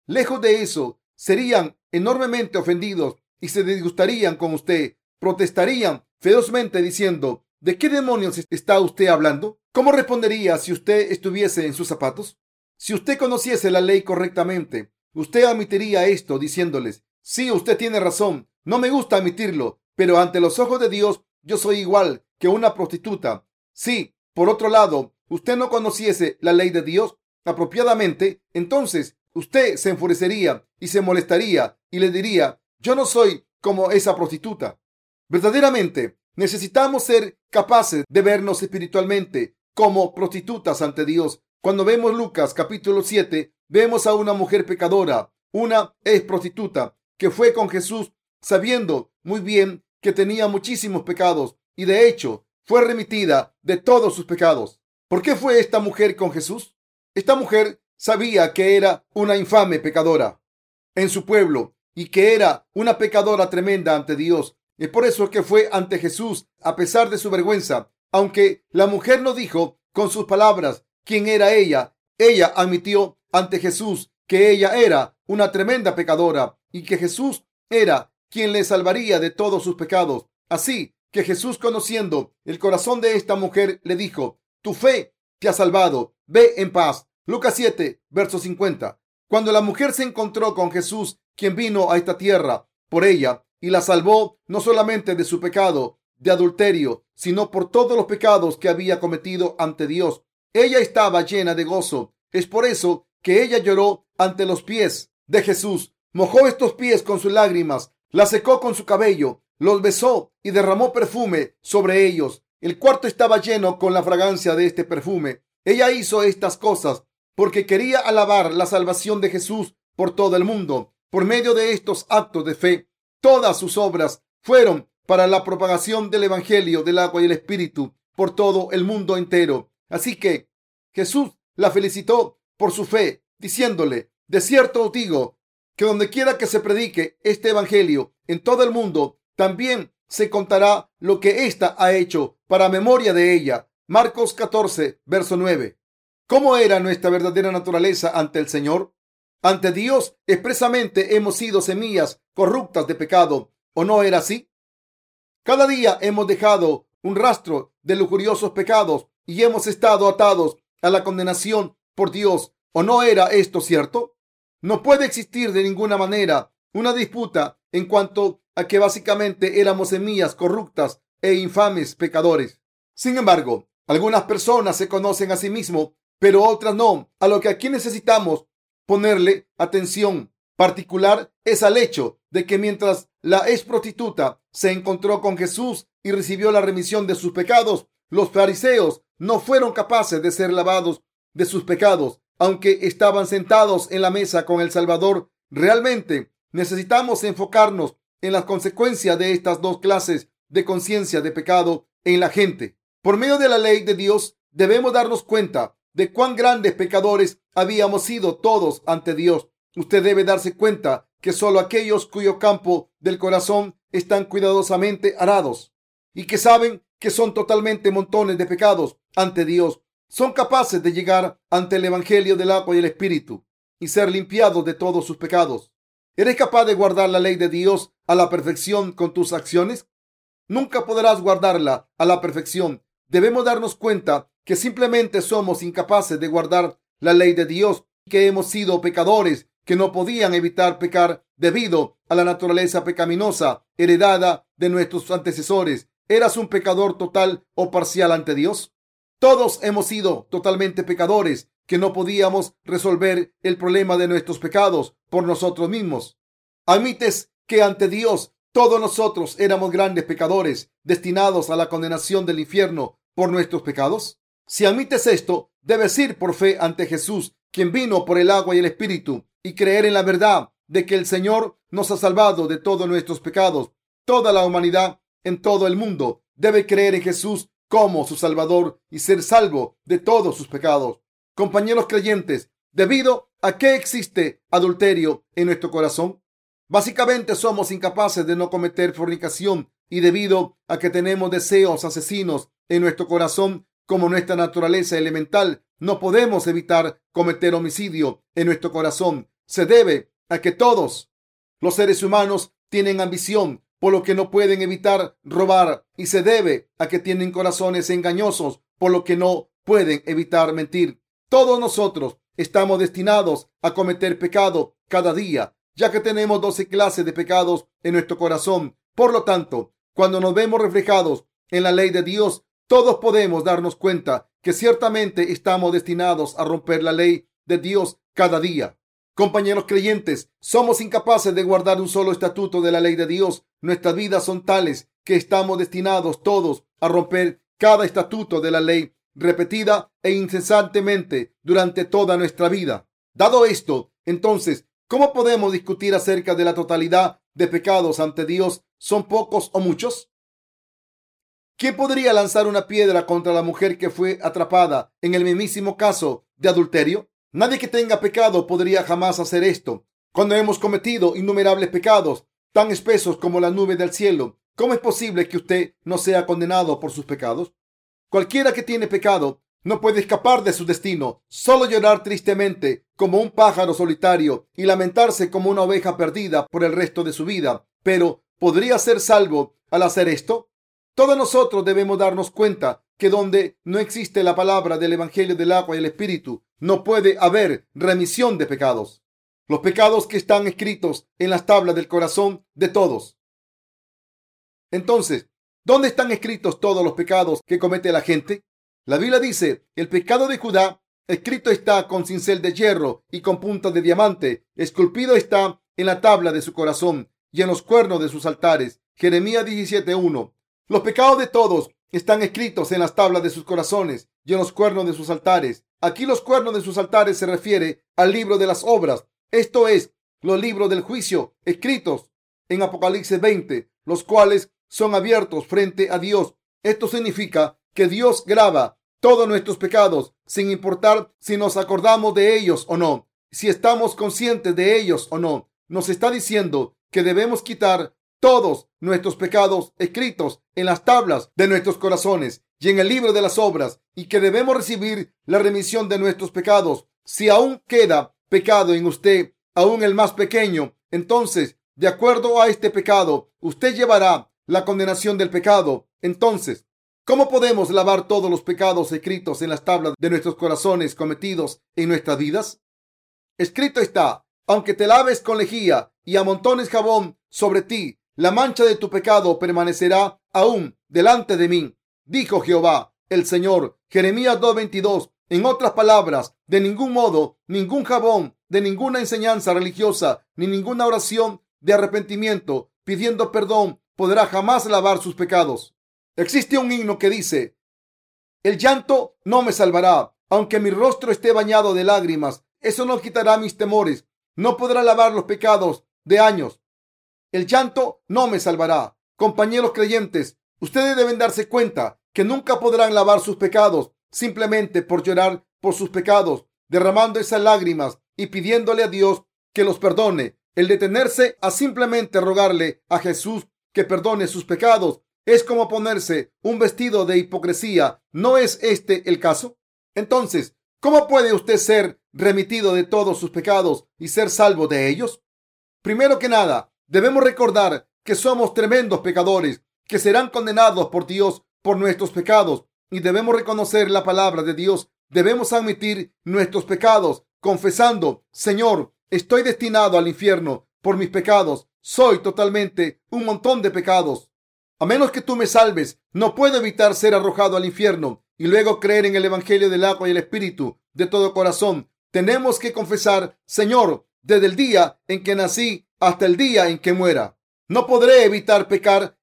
Lejos de eso, serían enormemente ofendidos y se disgustarían con usted, protestarían ferozmente diciendo, ¿de qué demonios está usted hablando? ¿Cómo respondería si usted estuviese en sus zapatos? Si usted conociese la ley correctamente, usted admitiría esto diciéndoles, sí, usted tiene razón, no me gusta admitirlo, pero ante los ojos de Dios yo soy igual que una prostituta. Si, por otro lado, usted no conociese la ley de Dios apropiadamente, entonces usted se enfurecería y se molestaría y le diría, yo no soy como esa prostituta. Verdaderamente, necesitamos ser capaces de vernos espiritualmente como prostitutas ante Dios. Cuando vemos Lucas capítulo 7, vemos a una mujer pecadora, una ex prostituta, que fue con Jesús sabiendo muy bien que tenía muchísimos pecados y de hecho fue remitida de todos sus pecados. ¿Por qué fue esta mujer con Jesús? Esta mujer sabía que era una infame pecadora en su pueblo y que era una pecadora tremenda ante Dios. Es por eso que fue ante Jesús a pesar de su vergüenza. Aunque la mujer no dijo con sus palabras quién era ella, ella admitió ante Jesús que ella era una tremenda pecadora y que Jesús era quien le salvaría de todos sus pecados. Así que Jesús, conociendo el corazón de esta mujer, le dijo, tu fe te ha salvado, ve en paz. Lucas 7, verso 50. Cuando la mujer se encontró con Jesús, quien vino a esta tierra por ella y la salvó no solamente de su pecado de adulterio, sino por todos los pecados que había cometido ante Dios, ella estaba llena de gozo. Es por eso que ella lloró ante los pies de Jesús, mojó estos pies con sus lágrimas la secó con su cabello, los besó y derramó perfume sobre ellos. El cuarto estaba lleno con la fragancia de este perfume. Ella hizo estas cosas porque quería alabar la salvación de Jesús por todo el mundo. Por medio de estos actos de fe, todas sus obras fueron para la propagación del Evangelio del agua y el Espíritu por todo el mundo entero. Así que Jesús la felicitó por su fe, diciéndole, de cierto os digo que donde quiera que se predique este evangelio en todo el mundo, también se contará lo que ésta ha hecho para memoria de ella. Marcos 14, verso 9. ¿Cómo era nuestra verdadera naturaleza ante el Señor? Ante Dios expresamente hemos sido semillas corruptas de pecado, ¿o no era así? Cada día hemos dejado un rastro de lujuriosos pecados y hemos estado atados a la condenación por Dios, ¿o no era esto cierto? No puede existir de ninguna manera una disputa en cuanto a que básicamente éramos semillas corruptas e infames pecadores. Sin embargo, algunas personas se conocen a sí mismos pero otras no. A lo que aquí necesitamos ponerle atención particular es al hecho de que mientras la ex prostituta se encontró con Jesús y recibió la remisión de sus pecados, los fariseos no fueron capaces de ser lavados de sus pecados, aunque estaban sentados en la mesa con el Salvador. Realmente necesitamos enfocarnos en las consecuencias de estas dos clases de conciencia de pecado en la gente. Por medio de la ley de Dios debemos darnos cuenta de cuán grandes pecadores habíamos sido todos ante Dios. Usted debe darse cuenta que solo aquellos cuyo campo del corazón están cuidadosamente arados y que saben que son totalmente montones de pecados ante Dios, son capaces de llegar ante el Evangelio del agua y el Espíritu y ser limpiados de todos sus pecados. ¿Eres capaz de guardar la ley de Dios a la perfección con tus acciones? Nunca podrás guardarla a la perfección. Debemos darnos cuenta que simplemente somos incapaces de guardar la ley de Dios, que hemos sido pecadores que no podían evitar pecar debido a la naturaleza pecaminosa heredada de nuestros antecesores. ¿Eras un pecador total o parcial ante Dios? Todos hemos sido totalmente pecadores que no podíamos resolver el problema de nuestros pecados por nosotros mismos. Admites que ante Dios todos nosotros éramos grandes pecadores destinados a la condenación del infierno por nuestros pecados. Si admites esto, debes ir por fe ante Jesús, quien vino por el agua y el Espíritu, y creer en la verdad de que el Señor nos ha salvado de todos nuestros pecados. Toda la humanidad en todo el mundo debe creer en Jesús como su Salvador y ser salvo de todos sus pecados. Compañeros creyentes, debido a que existe adulterio en nuestro corazón, básicamente somos incapaces de no cometer fornicación y debido a que tenemos deseos asesinos en nuestro corazón, como nuestra naturaleza elemental, no podemos evitar cometer homicidio en nuestro corazón. Se debe a que todos los seres humanos tienen ambición, por lo que no pueden evitar robar, y se debe a que tienen corazones engañosos, por lo que no pueden evitar mentir. Todos nosotros estamos destinados a cometer pecado cada día, ya que tenemos doce clases de pecados en nuestro corazón. Por lo tanto, cuando nos vemos reflejados en la ley de Dios, todos podemos darnos cuenta que ciertamente estamos destinados a romper la ley de Dios cada día. Compañeros creyentes, somos incapaces de guardar un solo estatuto de la ley de Dios. Nuestras vidas son tales que estamos destinados todos a romper cada estatuto de la ley repetida e incesantemente durante toda nuestra vida. Dado esto, entonces, ¿cómo podemos discutir acerca de la totalidad de pecados ante Dios? ¿Son pocos o muchos? ¿Quién podría lanzar una piedra contra la mujer que fue atrapada en el mismísimo caso de adulterio? Nadie que tenga pecado podría jamás hacer esto. Cuando hemos cometido innumerables pecados, tan espesos como la nube del cielo, ¿cómo es posible que usted no sea condenado por sus pecados? Cualquiera que tiene pecado no puede escapar de su destino, solo llorar tristemente como un pájaro solitario y lamentarse como una oveja perdida por el resto de su vida. Pero, ¿podría ser salvo al hacer esto? Todos nosotros debemos darnos cuenta que donde no existe la palabra del Evangelio del agua y el Espíritu, no puede haber remisión de pecados. Los pecados que están escritos en las tablas del corazón de todos. Entonces, ¿dónde están escritos todos los pecados que comete la gente? La Biblia dice, el pecado de Judá escrito está con cincel de hierro y con punta de diamante, esculpido está en la tabla de su corazón y en los cuernos de sus altares. Jeremías 17.1. Los pecados de todos están escritos en las tablas de sus corazones y en los cuernos de sus altares. Aquí los cuernos de sus altares se refiere al libro de las obras, esto es, los libros del juicio escritos en Apocalipsis 20, los cuales son abiertos frente a Dios. Esto significa que Dios graba todos nuestros pecados, sin importar si nos acordamos de ellos o no, si estamos conscientes de ellos o no. Nos está diciendo que debemos quitar todos nuestros pecados escritos en las tablas de nuestros corazones y en el libro de las obras y que debemos recibir la remisión de nuestros pecados. Si aún queda pecado en usted, aún el más pequeño, entonces, de acuerdo a este pecado, usted llevará la condenación del pecado. Entonces, ¿cómo podemos lavar todos los pecados escritos en las tablas de nuestros corazones cometidos en nuestras vidas? Escrito está, aunque te laves con lejía y amontones jabón sobre ti, la mancha de tu pecado permanecerá aún delante de mí, dijo Jehová, el Señor. Jeremías 2.22. En otras palabras, de ningún modo, ningún jabón, de ninguna enseñanza religiosa, ni ninguna oración de arrepentimiento pidiendo perdón podrá jamás lavar sus pecados. Existe un himno que dice, el llanto no me salvará, aunque mi rostro esté bañado de lágrimas, eso no quitará mis temores, no podrá lavar los pecados de años. El llanto no me salvará. Compañeros creyentes, ustedes deben darse cuenta que nunca podrán lavar sus pecados simplemente por llorar por sus pecados, derramando esas lágrimas y pidiéndole a Dios que los perdone. El detenerse a simplemente rogarle a Jesús que perdone sus pecados es como ponerse un vestido de hipocresía. ¿No es este el caso? Entonces, ¿cómo puede usted ser remitido de todos sus pecados y ser salvo de ellos? Primero que nada, debemos recordar que somos tremendos pecadores que serán condenados por Dios por nuestros pecados y debemos reconocer la palabra de Dios. Debemos admitir nuestros pecados, confesando, Señor, estoy destinado al infierno por mis pecados. Soy totalmente un montón de pecados. A menos que tú me salves, no puedo evitar ser arrojado al infierno y luego creer en el Evangelio del agua y el Espíritu de todo corazón. Tenemos que confesar, Señor, desde el día en que nací hasta el día en que muera. No podré evitar pecar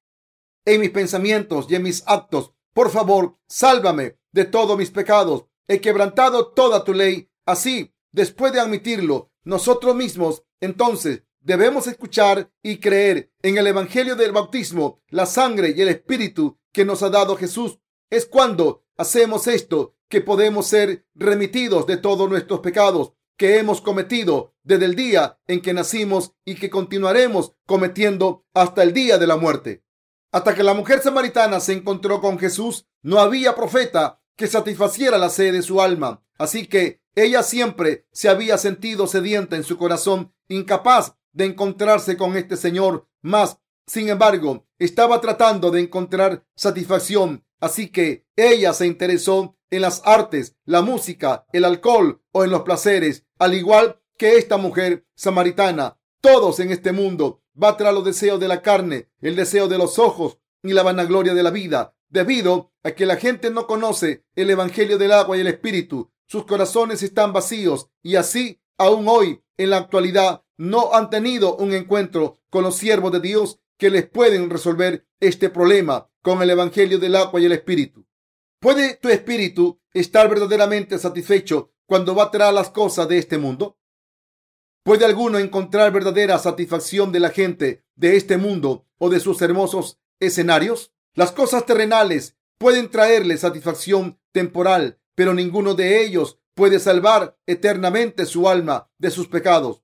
en mis pensamientos y en mis actos. Por favor, sálvame de todos mis pecados. He quebrantado toda tu ley. Así, después de admitirlo, nosotros mismos, entonces, debemos escuchar y creer en el Evangelio del bautismo, la sangre y el Espíritu que nos ha dado Jesús. Es cuando hacemos esto que podemos ser remitidos de todos nuestros pecados que hemos cometido desde el día en que nacimos y que continuaremos cometiendo hasta el día de la muerte. Hasta que la mujer samaritana se encontró con Jesús, no había profeta que satisfaciera la sed de su alma. Así que ella siempre se había sentido sedienta en su corazón, incapaz de encontrarse con este Señor. Más, sin embargo, estaba tratando de encontrar satisfacción. Así que ella se interesó en las artes, la música, el alcohol o en los placeres, al igual que esta mujer samaritana. Todos en este mundo va tras los deseos de la carne, el deseo de los ojos y la vanagloria de la vida. Debido a que la gente no conoce el Evangelio del agua y el Espíritu, sus corazones están vacíos y así, aún hoy, en la actualidad, no han tenido un encuentro con los siervos de Dios que les pueden resolver este problema con el Evangelio del agua y el Espíritu. ¿Puede tu espíritu estar verdaderamente satisfecho cuando va las cosas de este mundo? ¿Puede alguno encontrar verdadera satisfacción de la gente de este mundo o de sus hermosos escenarios? Las cosas terrenales pueden traerle satisfacción temporal, pero ninguno de ellos puede salvar eternamente su alma de sus pecados.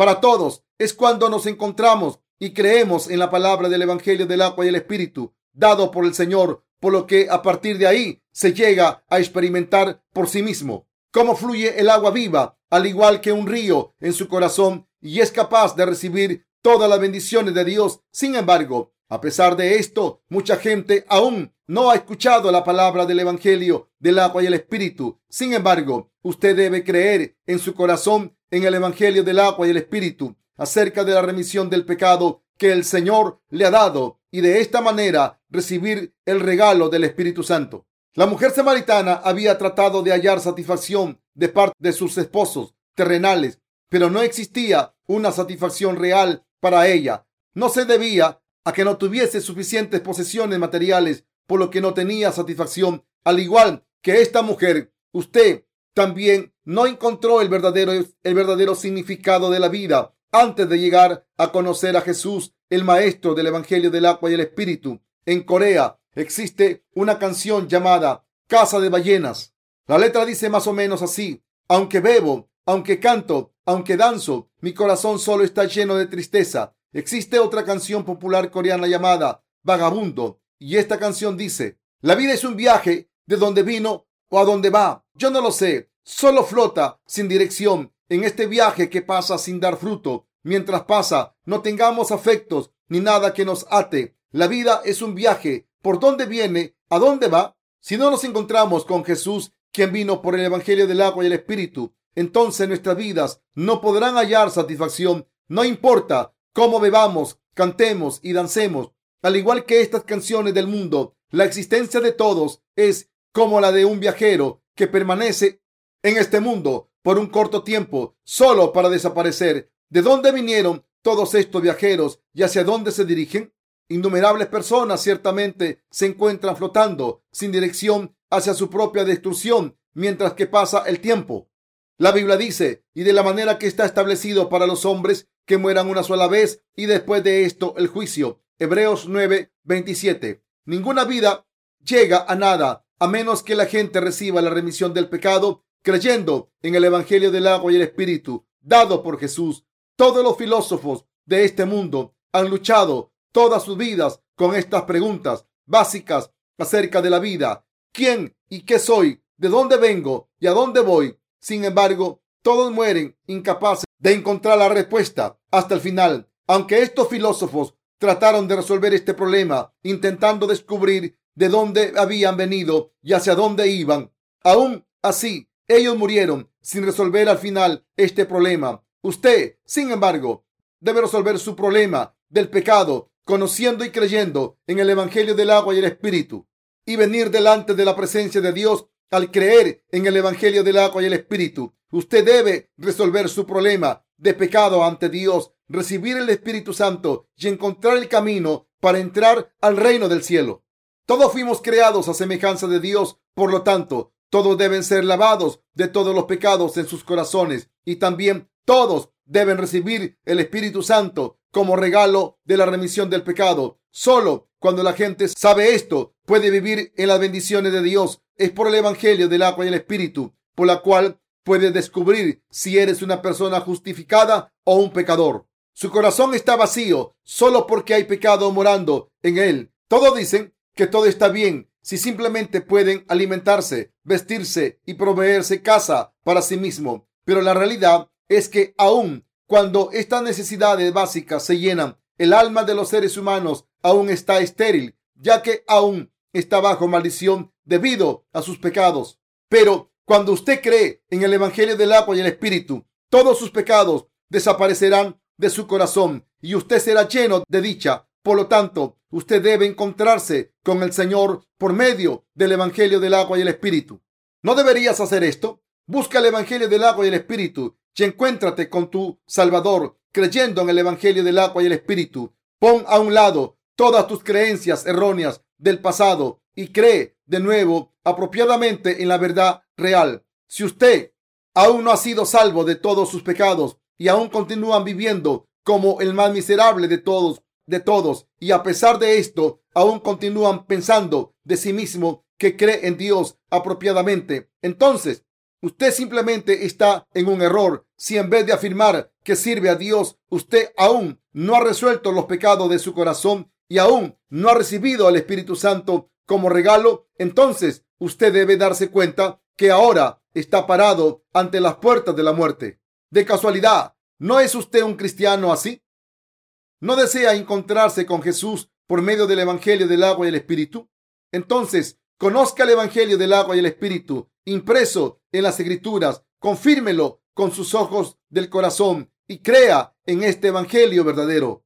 Para todos es cuando nos encontramos y creemos en la palabra del Evangelio del agua y el Espíritu dado por el Señor, por lo que a partir de ahí se llega a experimentar por sí mismo cómo fluye el agua viva, al igual que un río en su corazón, y es capaz de recibir todas las bendiciones de Dios. Sin embargo, a pesar de esto, mucha gente aún no ha escuchado la palabra del Evangelio del agua y el Espíritu. Sin embargo, usted debe creer en su corazón en el Evangelio del agua y el Espíritu acerca de la remisión del pecado que el Señor le ha dado y de esta manera recibir el regalo del Espíritu Santo. La mujer samaritana había tratado de hallar satisfacción de parte de sus esposos terrenales, pero no existía una satisfacción real para ella. No se debía a que no tuviese suficientes posesiones materiales, por lo que no tenía satisfacción. Al igual que esta mujer, usted también no encontró el verdadero, el verdadero significado de la vida antes de llegar a conocer a Jesús, el Maestro del Evangelio del agua y el Espíritu. En Corea, existe una canción llamada Casa de Ballenas. La letra dice más o menos así. Aunque bebo, aunque canto, aunque danzo, mi corazón solo está lleno de tristeza. Existe otra canción popular coreana llamada Vagabundo. Y esta canción dice, la vida es un viaje de dónde vino o a dónde va. Yo no lo sé. Solo flota sin dirección en este viaje que pasa sin dar fruto. Mientras pasa, no tengamos afectos ni nada que nos ate. La vida es un viaje. ¿Por dónde viene? ¿A dónde va? Si no nos encontramos con Jesús, quien vino por el Evangelio del agua y el Espíritu, entonces nuestras vidas no podrán hallar satisfacción. No importa cómo bebamos, cantemos y dancemos. Al igual que estas canciones del mundo, la existencia de todos es como la de un viajero que permanece en este mundo por un corto tiempo, solo para desaparecer. ¿De dónde vinieron todos estos viajeros y hacia dónde se dirigen? Innumerables personas ciertamente se encuentran flotando sin dirección hacia su propia destrucción mientras que pasa el tiempo. La Biblia dice, y de la manera que está establecido para los hombres que mueran una sola vez y después de esto el juicio. Hebreos 9, 27. Ninguna vida llega a nada a menos que la gente reciba la remisión del pecado creyendo en el Evangelio del agua y el Espíritu dado por Jesús. Todos los filósofos de este mundo han luchado todas sus vidas con estas preguntas básicas acerca de la vida. ¿Quién y qué soy? ¿De dónde vengo y a dónde voy? Sin embargo, todos mueren incapaces de encontrar la respuesta hasta el final. Aunque estos filósofos trataron de resolver este problema intentando descubrir de dónde habían venido y hacia dónde iban, aún así ellos murieron sin resolver al final este problema. Usted, sin embargo, debe resolver su problema del pecado conociendo y creyendo en el Evangelio del agua y el Espíritu y venir delante de la presencia de Dios al creer en el Evangelio del agua y el Espíritu. Usted debe resolver su problema de pecado ante Dios, recibir el Espíritu Santo y encontrar el camino para entrar al reino del cielo. Todos fuimos creados a semejanza de Dios, por lo tanto, todos deben ser lavados de todos los pecados en sus corazones y también todos deben recibir el Espíritu Santo como regalo de la remisión del pecado. Solo cuando la gente sabe esto puede vivir en las bendiciones de Dios. Es por el Evangelio del agua y el Espíritu, por la cual puedes descubrir si eres una persona justificada o un pecador. Su corazón está vacío solo porque hay pecado morando en él. Todos dicen que todo está bien si simplemente pueden alimentarse, vestirse y proveerse casa para sí mismo. Pero la realidad es que aun cuando estas necesidades básicas se llenan, el alma de los seres humanos aún está estéril, ya que aún está bajo maldición debido a sus pecados. Pero cuando usted cree en el Evangelio del agua y el Espíritu, todos sus pecados desaparecerán de su corazón y usted será lleno de dicha. Por lo tanto, usted debe encontrarse con el Señor por medio del Evangelio del agua y el Espíritu. ¿No deberías hacer esto? Busca el Evangelio del agua y el Espíritu y encuéntrate con tu Salvador creyendo en el Evangelio del agua y el Espíritu. Pon a un lado todas tus creencias erróneas del pasado y cree de nuevo apropiadamente en la verdad real. Si usted aún no ha sido salvo de todos sus pecados y aún continúan viviendo como el más miserable de todos, de todos, y a pesar de esto, aún continúan pensando de sí mismo que cree en Dios apropiadamente, entonces usted simplemente está en un error. Si en vez de afirmar que sirve a Dios, usted aún no ha resuelto los pecados de su corazón y aún no ha recibido al Espíritu Santo como regalo, entonces usted debe darse cuenta que ahora está parado ante las puertas de la muerte. De casualidad, ¿no es usted un cristiano así? ¿No desea encontrarse con Jesús por medio del Evangelio del agua y el Espíritu? Entonces, conozca el Evangelio del agua y el Espíritu impreso en las Escrituras, confírmelo con sus ojos del corazón y crea en este Evangelio verdadero.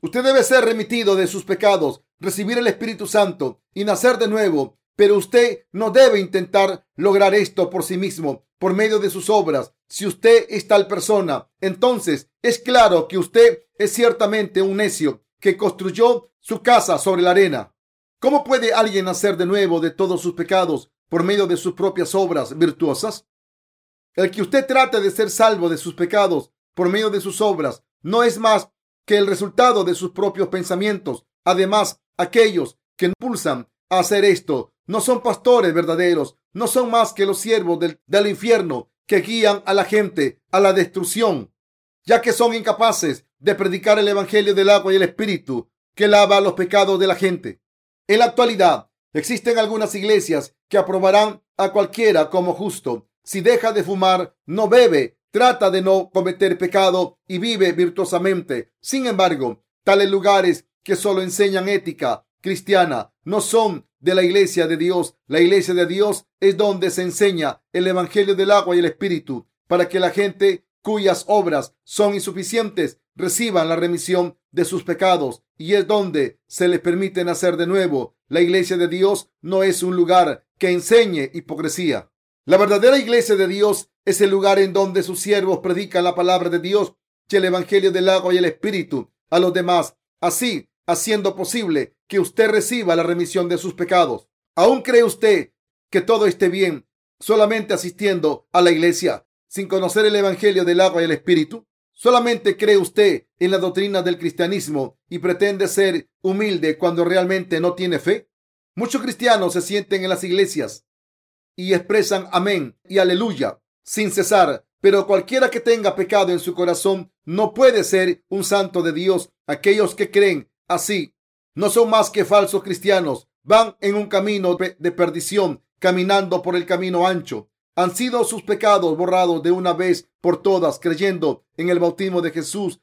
Usted debe ser remitido de sus pecados, recibir el Espíritu Santo y nacer de nuevo. Pero usted no debe intentar lograr esto por sí mismo, por medio de sus obras. Si usted es tal persona, entonces es claro que usted es ciertamente un necio que construyó su casa sobre la arena. ¿Cómo puede alguien nacer de nuevo de todos sus pecados por medio de sus propias obras virtuosas? El que usted trate de ser salvo de sus pecados por medio de sus obras no es más que el resultado de sus propios pensamientos. Además, aquellos que impulsan a hacer esto no son pastores verdaderos, no son más que los siervos del, infierno que guían a la gente a la destrucción, ya que son incapaces de predicar el Evangelio del agua y el Espíritu que lava los pecados de la gente. En la actualidad, Existen algunas iglesias que aprobarán a cualquiera como justo. Si deja de fumar, no bebe, trata de no cometer pecado y vive virtuosamente. Sin embargo, tales lugares que solo enseñan ética cristiana no son de la iglesia de Dios. La iglesia de Dios es donde se enseña el evangelio del agua y el espíritu para que la gente cuyas obras son insuficientes reciban la remisión de sus pecados y es donde se les permite nacer de nuevo. La iglesia de Dios no es un lugar que enseñe hipocresía. La verdadera iglesia de Dios es el lugar en donde sus siervos predican la palabra de Dios y el evangelio del agua y el espíritu a los demás, así haciendo posible que usted reciba la remisión de sus pecados. ¿Aún cree usted que todo esté bien solamente asistiendo a la iglesia sin conocer el evangelio del agua y el espíritu? ¿Solamente cree usted en la doctrina del cristianismo y pretende ser humilde cuando realmente no tiene fe? Muchos cristianos se sienten en las iglesias y expresan amén y aleluya sin cesar, pero cualquiera que tenga pecado en su corazón no puede ser un santo de Dios. Aquellos que creen así no son más que falsos cristianos, van en un camino de perdición, caminando por el camino ancho han sido sus pecados borrados de una vez por todas, creyendo en el bautismo de Jesús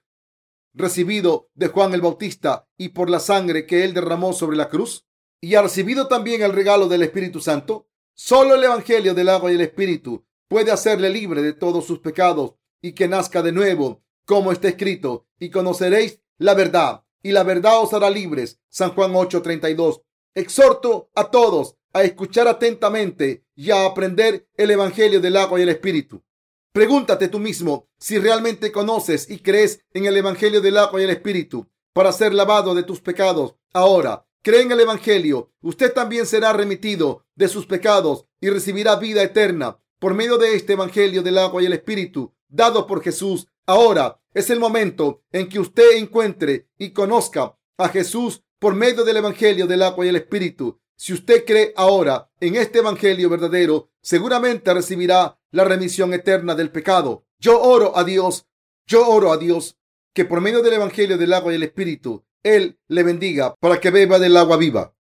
recibido de Juan el Bautista y por la sangre que él derramó sobre la cruz? ¿Y ha recibido también el regalo del Espíritu Santo? Solo el Evangelio del agua y el Espíritu puede hacerle libre de todos sus pecados y que nazca de nuevo, como está escrito, y conoceréis la verdad, y la verdad os hará libres. San Juan 8:32. Exhorto a todos a escuchar atentamente y a aprender el Evangelio del agua y el Espíritu. Pregúntate tú mismo si realmente conoces y crees en el Evangelio del agua y el Espíritu para ser lavado de tus pecados. Ahora, cree en el Evangelio. Usted también será remitido de sus pecados y recibirá vida eterna por medio de este Evangelio del agua y el Espíritu dado por Jesús. Ahora es el momento en que usted encuentre y conozca a Jesús por medio del Evangelio del agua y el Espíritu. Si usted cree ahora en este Evangelio verdadero, seguramente recibirá la remisión eterna del pecado. Yo oro a Dios, yo oro a Dios que por medio del Evangelio del agua y el Espíritu, Él le bendiga para que beba del agua viva.